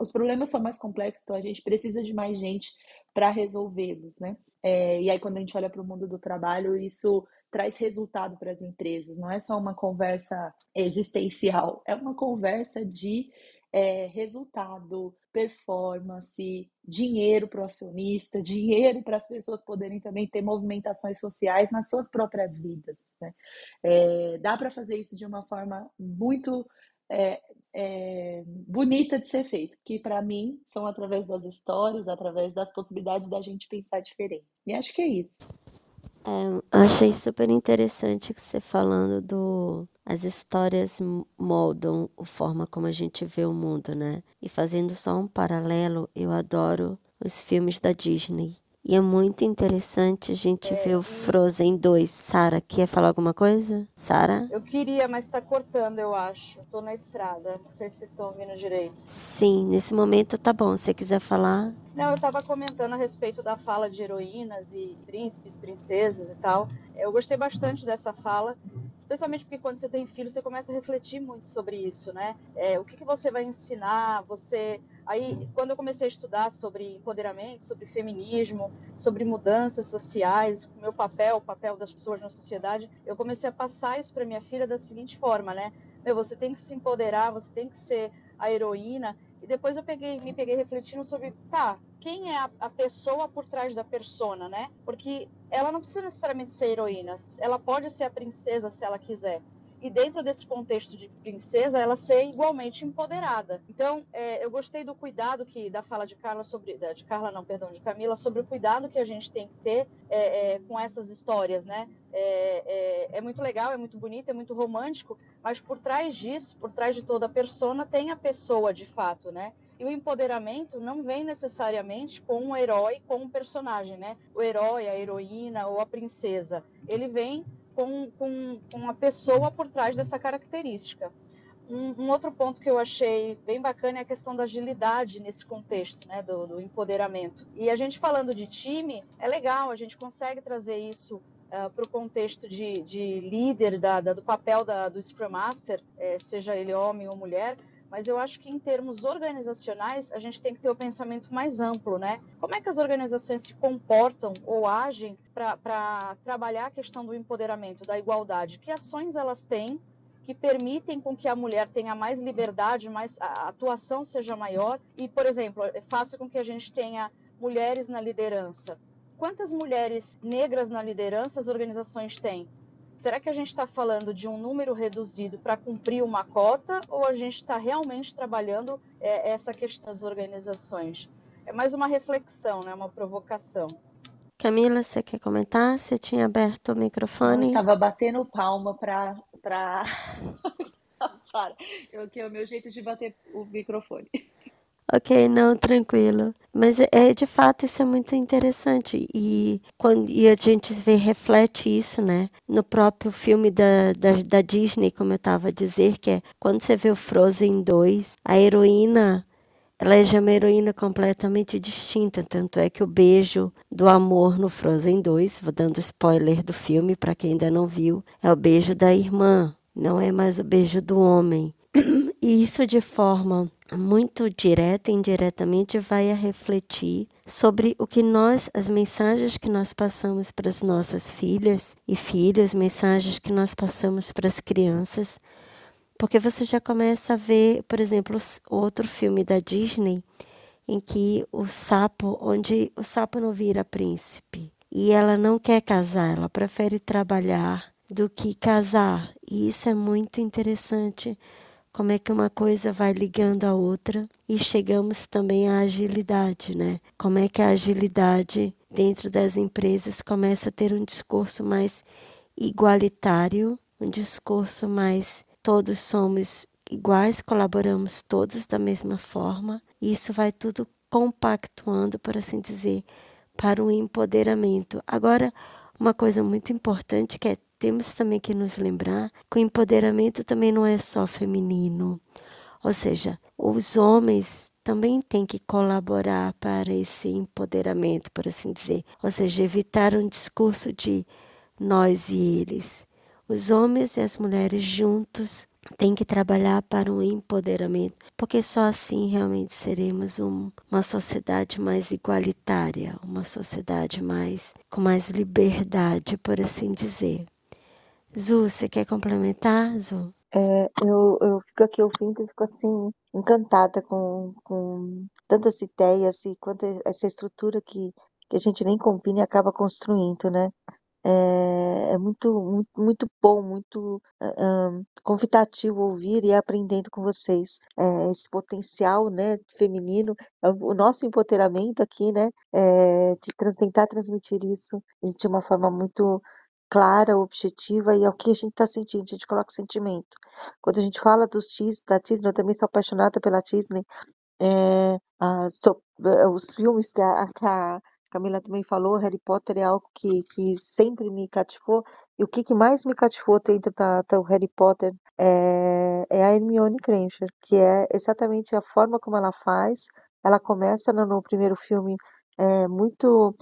os problemas são mais complexos, então a gente precisa de mais gente para resolvê-los, né? É, e aí quando a gente olha para o mundo do trabalho, isso traz resultado para as empresas. Não é só uma conversa existencial, é uma conversa de é, resultado, performance, dinheiro para o acionista, dinheiro para as pessoas poderem também ter movimentações sociais nas suas próprias vidas. Né? É, dá para fazer isso de uma forma muito é, é, bonita de ser feito, que para mim são através das histórias, através das possibilidades da gente pensar diferente. E acho que é isso. É, achei super interessante você falando do as histórias moldam a forma como a gente vê o mundo, né? E fazendo só um paralelo, eu adoro os filmes da Disney. E é muito interessante a gente é, ver o Frozen 2. Sara, quer falar alguma coisa? Sara? Eu queria, mas tá cortando, eu acho. Tô na estrada. Não sei se vocês estão ouvindo direito. Sim, nesse momento tá bom. Se você quiser falar. Não, eu tava comentando a respeito da fala de heroínas e príncipes, princesas e tal. Eu gostei bastante dessa fala especialmente porque quando você tem filho você começa a refletir muito sobre isso, né? É, o que, que você vai ensinar? Você aí quando eu comecei a estudar sobre empoderamento, sobre feminismo, sobre mudanças sociais, o meu papel, o papel das pessoas na sociedade, eu comecei a passar isso para minha filha da seguinte forma, né? Meu, você tem que se empoderar, você tem que ser a heroína. E depois eu peguei, me peguei refletindo sobre, tá, quem é a, a, pessoa por trás da persona, né? Porque ela não precisa necessariamente ser heroína, ela pode ser a princesa se ela quiser. E dentro desse contexto de princesa, ela ser igualmente empoderada. Então, é, eu gostei do cuidado que da fala de Carla sobre, de Carla não, perdão, de Camila sobre o cuidado que a gente tem que ter é, é, com essas histórias, né? É, é, é muito legal, é muito bonito, é muito romântico, mas por trás disso, por trás de toda a persona, tem a pessoa de fato, né? E o empoderamento não vem necessariamente com um herói, com um personagem, né? O herói, a heroína ou a princesa. Ele vem com, com, com uma pessoa por trás dessa característica. Um, um, outro ponto que eu achei bem bacana é a questão da agilidade nesse contexto, né, do, do empoderamento. E a gente falando de time, é legal, a gente consegue trazer isso uh, para o contexto de, de líder, da, da, do papel da, do Scrum Master, é, seja ele homem ou mulher, mas eu acho que em termos organizacionais a gente tem que ter o pensamento mais amplo, né? Como é que as organizações se comportam ou agem para trabalhar a questão do empoderamento, da igualdade? Que ações elas têm que permitem com que a mulher tenha mais liberdade, mais a atuação seja maior e, por exemplo, faça com que a gente tenha mulheres na liderança. Quantas mulheres negras na liderança as organizações têm? Será que a gente está falando de um número reduzido para cumprir uma cota ou a gente está realmente trabalhando é, essa questão das organizações? É mais uma reflexão, né? uma provocação. Camila, você quer comentar? Você tinha aberto o microfone? Eu estava batendo palma para para Sara. Eu que é o meu jeito de bater o microfone. Ok, não, tranquilo. Mas é, é de fato isso é muito interessante e quando e a gente vê reflete isso, né? No próprio filme da, da, da Disney, como eu estava a dizer, que é quando você vê o Frozen 2, a heroína ela é já uma heroína completamente distinta, tanto é que o beijo do amor no Frozen 2, vou dando spoiler do filme para quem ainda não viu, é o beijo da irmã, não é mais o beijo do homem. E isso de forma muito direta e indiretamente vai a refletir sobre o que nós, as mensagens que nós passamos para as nossas filhas e filhos, mensagens que nós passamos para as crianças, porque você já começa a ver, por exemplo, outro filme da Disney em que o sapo, onde o sapo não vira príncipe e ela não quer casar, ela prefere trabalhar do que casar. E isso é muito interessante como é que uma coisa vai ligando a outra e chegamos também à agilidade, né? Como é que a agilidade dentro das empresas começa a ter um discurso mais igualitário, um discurso mais todos somos iguais, colaboramos todos da mesma forma. E isso vai tudo compactuando, por assim dizer, para um empoderamento. Agora, uma coisa muito importante que é temos também que nos lembrar que o empoderamento também não é só feminino. Ou seja, os homens também têm que colaborar para esse empoderamento, por assim dizer. Ou seja, evitar um discurso de nós e eles. Os homens e as mulheres juntos têm que trabalhar para um empoderamento, porque só assim realmente seremos um, uma sociedade mais igualitária, uma sociedade mais com mais liberdade, por assim dizer. Zu, você quer complementar, Zu? É, eu, eu fico aqui ouvindo e fico assim, encantada com, com tantas ideias e quanto essa estrutura que, que a gente nem combina e acaba construindo, né? É, é muito, muito, muito bom, muito um, convidativo ouvir e aprendendo com vocês é, esse potencial, né, feminino, o nosso empoderamento aqui, né, é, de tentar transmitir isso de uma forma muito clara, objetiva e é o que a gente está sentindo, a gente coloca sentimento. Quando a gente fala dos Disney, da Disney, eu também sou apaixonada pela Disney, é, a, so, é, os filmes que a, que a, Camila também falou, Harry Potter é algo que, que sempre me cativou, e o que, que mais me cativou dentro da, do Harry Potter é, é a Hermione Granger, que é exatamente a forma como ela faz, ela começa no, no primeiro filme é, muito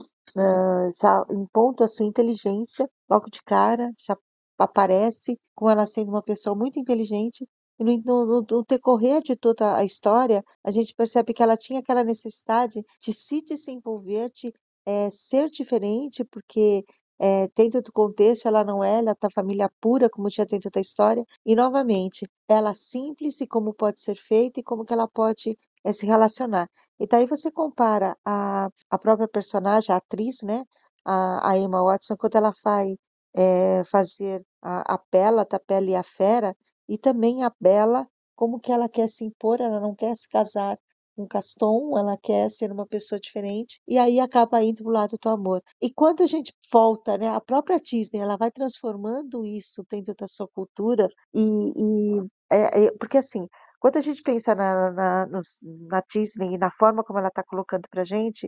já impondo a sua inteligência logo de cara, já aparece com ela sendo uma pessoa muito inteligente e no, no, no, decorrer de toda a história, a gente percebe que ela tinha aquela necessidade de se desenvolver, de é, ser diferente, porque é, dentro do contexto ela não é, ela tá família pura, como tinha dentro da história, e novamente, ela simples e como pode ser feita e como que ela pode é, se relacionar. E daí você compara a, a própria personagem, a atriz, né, a, a Emma Watson, quando ela vai é, fazer a, a Bela, da Bela e a Fera, e também a Bela, como que ela quer se impor, ela não quer se casar com Gaston, ela quer ser uma pessoa diferente, e aí acaba indo pro lado do amor. E quando a gente volta, né, a própria Disney, ela vai transformando isso dentro da sua cultura, e, e é, é, porque assim, quando a gente pensa na, na, na Disney e na forma como ela está colocando para gente,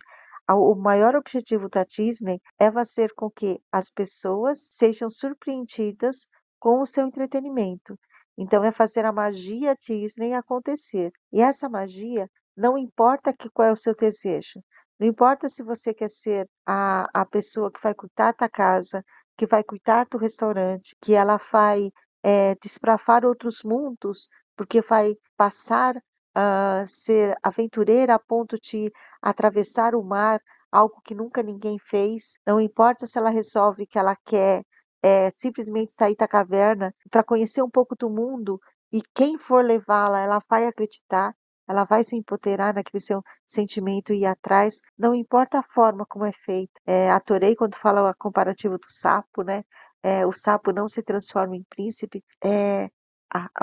o maior objetivo da Disney é fazer com que as pessoas sejam surpreendidas com o seu entretenimento. Então é fazer a magia Disney acontecer. E essa magia não importa que qual é o seu desejo. Não importa se você quer ser a, a pessoa que vai cuidar da casa, que vai cuidar do restaurante, que ela vai é, desbravar outros mundos, porque vai passar a ser aventureira a ponto de atravessar o mar, algo que nunca ninguém fez. Não importa se ela resolve que ela quer é, simplesmente sair da caverna para conhecer um pouco do mundo e quem for levá-la, ela vai acreditar, ela vai se empoderar naquele seu sentimento e ir atrás, não importa a forma como é feito. É, adorei quando fala o comparativo do sapo, né? É, o sapo não se transforma em príncipe. É,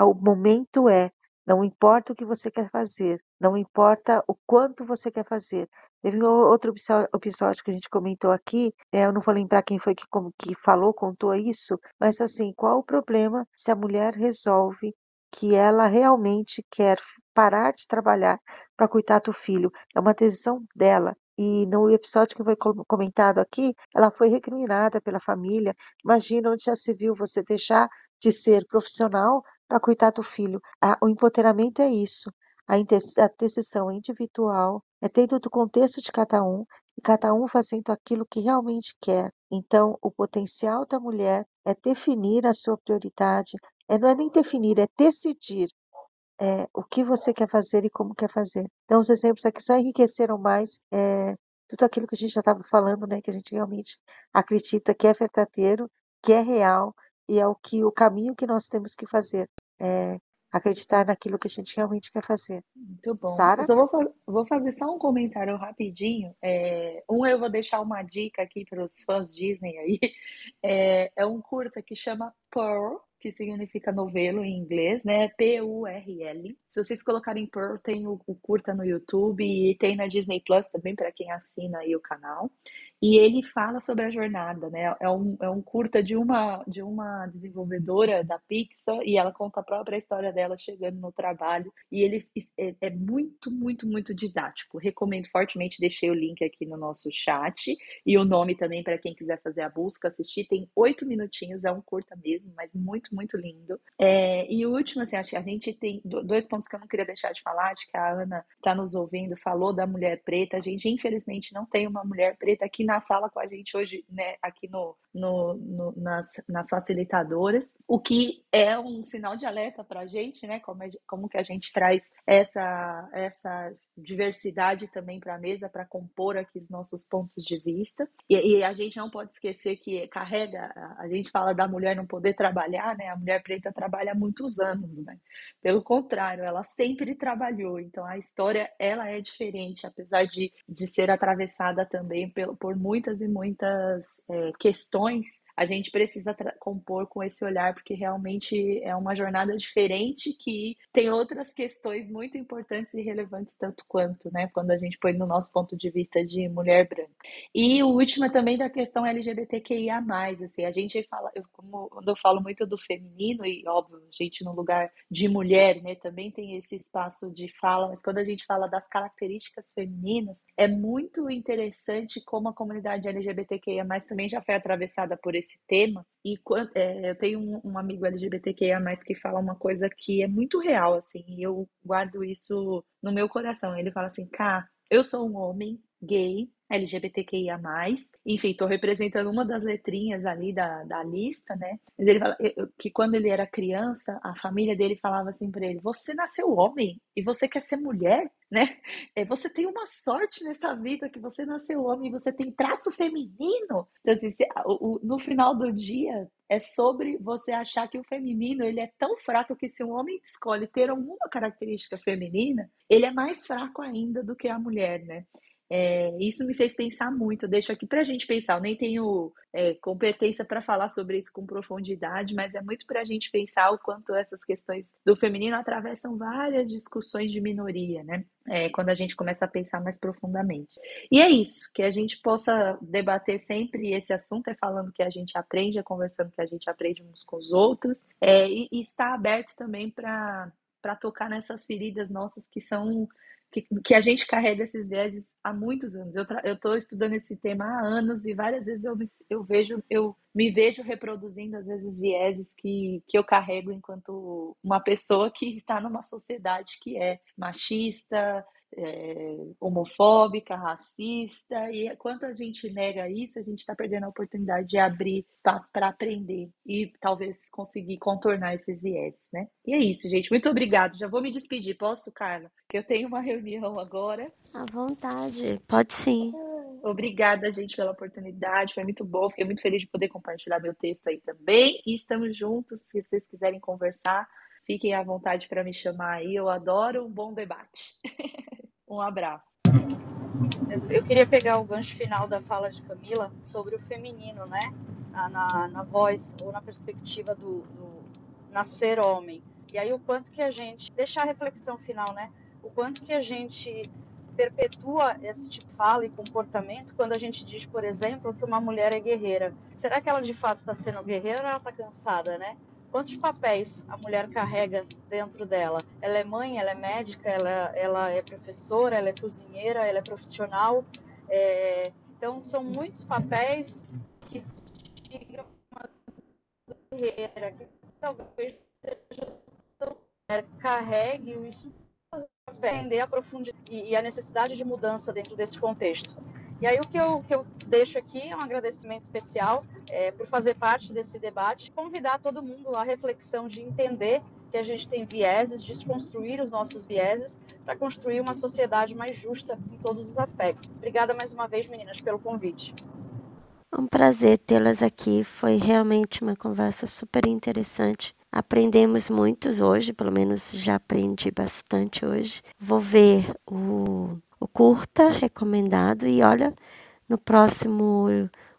o momento é não importa o que você quer fazer, não importa o quanto você quer fazer. Teve outro episódio que a gente comentou aqui, é, eu não vou lembrar quem foi que, que falou, contou isso, mas assim, qual o problema se a mulher resolve que ela realmente quer parar de trabalhar para cuidar do filho? É uma decisão dela. E no episódio que foi comentado aqui, ela foi recriminada pela família. Imagina onde já se viu você deixar de ser profissional para cuidar do filho. o empoderamento é isso. A, a decisão é individual, é dentro do contexto de cada um e cada um fazendo aquilo que realmente quer. Então, o potencial da mulher é definir a sua prioridade, é, não é nem definir, é decidir é, o que você quer fazer e como quer fazer. Então, os exemplos aqui só enriqueceram mais é, tudo aquilo que a gente já estava falando, né, que a gente realmente acredita que é verdadeiro, que é real e é o que o caminho que nós temos que fazer. É acreditar naquilo que a gente realmente quer fazer. Muito bom. Sara? Eu só vou, vou fazer só um comentário rapidinho. É, um, eu vou deixar uma dica aqui para os fãs Disney aí. É, é um curta que chama Pearl, que significa novelo em inglês, né? P-U-R-L. Se vocês colocarem Pearl, tem o, o, curta no YouTube e tem na Disney Plus também para quem assina aí o canal. E ele fala sobre a jornada, né? É um, é um curta de uma, de uma desenvolvedora da Pixar e ela conta a própria história dela chegando no trabalho. E ele é, é muito, muito, muito didático. Recomendo fortemente, deixei o link aqui no nosso chat e o nome também para quem quiser fazer a busca, assistir. Tem oito minutinhos, é um curta mesmo, mas muito, muito lindo. É, e o último, assim, a gente tem dois pontos que eu não queria deixar de falar, acho que a Ana está nos ouvindo, falou da mulher preta. A gente, infelizmente, não tem uma mulher preta aqui na sala com a gente hoje, né, aqui no, no, no nas, nas facilitadoras, o que é um sinal de alerta para a gente, né, como, é, como que a gente traz essa, essa diversidade também para a mesa, para compor aqui os nossos pontos de vista. E, e, a gente não pode esquecer que carrega, a gente fala da mulher não poder trabalhar, né, a mulher preta trabalha há muitos anos, né, pelo contrário, ela sempre trabalhou, então a história, ela é diferente, apesar de, de ser atravessada também por, por muitas e muitas é, questões, a gente precisa compor com esse olhar, porque realmente é uma jornada diferente que tem outras questões muito importantes e relevantes, tanto quanto, né, quando a gente põe no nosso ponto de vista de mulher branca. E o último é também da questão LGBTQIA+, assim, a gente fala, eu, como, quando eu falo muito do feminino, e óbvio, a gente no lugar de mulher, né, também tem esse espaço de fala, mas quando a gente fala das características femininas, é muito interessante como a comunidade LGBTQIA+, também já foi atravessada por esse tema, e é, eu tenho um, um, amigo LGBTQIA+, que fala uma coisa que é muito real, assim, e eu guardo isso no meu coração. Ele fala assim, cá, eu sou um homem, gay, LGBTQIA+. Enfim, estou representando uma das letrinhas ali da, da lista, né? Mas ele fala que quando ele era criança, a família dele falava assim para ele: Você nasceu homem e você quer ser mulher, né? É, você tem uma sorte nessa vida que você nasceu homem e você tem traço feminino. Então, assim, se, o, o, no final do dia, é sobre você achar que o feminino ele é tão fraco que se um homem escolhe ter alguma característica feminina, ele é mais fraco ainda do que a mulher, né? É, isso me fez pensar muito. Eu deixo aqui para a gente pensar. Eu nem tenho é, competência para falar sobre isso com profundidade, mas é muito para a gente pensar o quanto essas questões do feminino atravessam várias discussões de minoria, né? É, quando a gente começa a pensar mais profundamente. E é isso, que a gente possa debater sempre esse assunto, é falando que a gente aprende, é conversando que a gente aprende uns com os outros, é, e, e estar aberto também para tocar nessas feridas nossas que são que, que a gente carrega esses vieses há muitos anos. Eu estou estudando esse tema há anos e várias vezes eu me, eu vejo, eu me vejo reproduzindo às vezes vieses que, que eu carrego enquanto uma pessoa que está numa sociedade que é machista, é, homofóbica, racista, e quanto a gente nega isso, a gente está perdendo a oportunidade de abrir espaço para aprender e talvez conseguir contornar esses vieses, né? E é isso, gente. Muito obrigada. Já vou me despedir. Posso, Carla? Que eu tenho uma reunião agora. À vontade. Pode sim. Obrigada, gente, pela oportunidade. Foi muito bom. Fiquei muito feliz de poder compartilhar meu texto aí também. E estamos juntos. Se vocês quiserem conversar, fiquem à vontade para me chamar aí. Eu adoro um bom debate. Um abraço. Eu queria pegar o gancho final da fala de Camila sobre o feminino, né? Na, na, na voz ou na perspectiva do, do, nascer homem. E aí o quanto que a gente. Deixar a reflexão final, né? O quanto que a gente perpetua esse tipo de fala e comportamento quando a gente diz, por exemplo, que uma mulher é guerreira. Será que ela de fato está sendo guerreira ou ela está cansada, né? Quantos papéis a mulher carrega dentro dela? Ela é mãe, ela é médica, ela, ela é professora, ela é cozinheira, ela é profissional. É... Então, são muitos papéis que ficam uma guerreira, que talvez seja tão... carregue isso aprender a profundidade e a necessidade de mudança dentro desse contexto. E aí o que eu, que eu deixo aqui é um agradecimento especial é, por fazer parte desse debate, convidar todo mundo à reflexão de entender que a gente tem vieses, desconstruir os nossos vieses para construir uma sociedade mais justa em todos os aspectos. Obrigada mais uma vez, meninas, pelo convite. Um prazer tê-las aqui. Foi realmente uma conversa super interessante. Aprendemos muitos hoje, pelo menos já aprendi bastante hoje. Vou ver o o curta recomendado e olha no próximo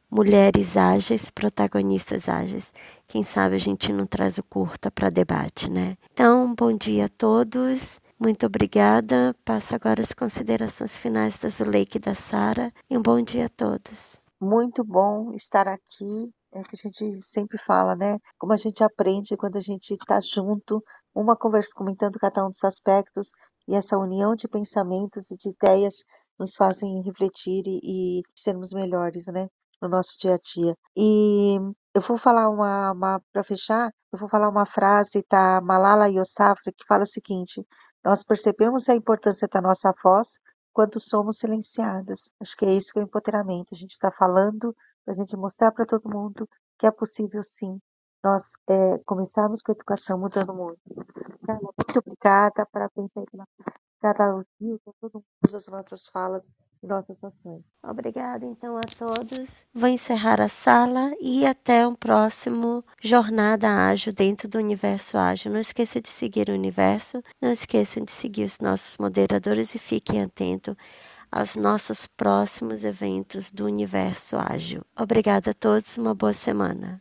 Mulheres Ágeis, Protagonistas Ágeis. Quem sabe a gente não traz o curta para debate, né? Então, bom dia a todos. Muito obrigada. Passo agora as considerações finais da Zuleika e da Sara. E um bom dia a todos. Muito bom estar aqui é o que a gente sempre fala, né? Como a gente aprende quando a gente está junto, uma conversa, comentando cada um dos aspectos, e essa união de pensamentos e de ideias nos fazem refletir e, e sermos melhores, né? No nosso dia a dia. E eu vou falar uma, uma para fechar, eu vou falar uma frase da Malala Yousafzai que fala o seguinte: nós percebemos a importância da nossa voz quando somos silenciadas. Acho que é isso que é o empoderamento. A gente está falando para a gente mostrar para todo mundo que é possível sim nós é, começarmos com a educação mudando o mundo. Carla, muito obrigada, parabéns aí pela cada elogio, por todas as nossas falas e nossas ações. Obrigada então a todos. Vou encerrar a sala e até o próximo Jornada Ágil dentro do Universo Ágil. Não esqueça de seguir o Universo, não esqueçam de seguir os nossos moderadores e fiquem atentos aos nossos próximos eventos do Universo Ágil. Obrigada a todos, uma boa semana.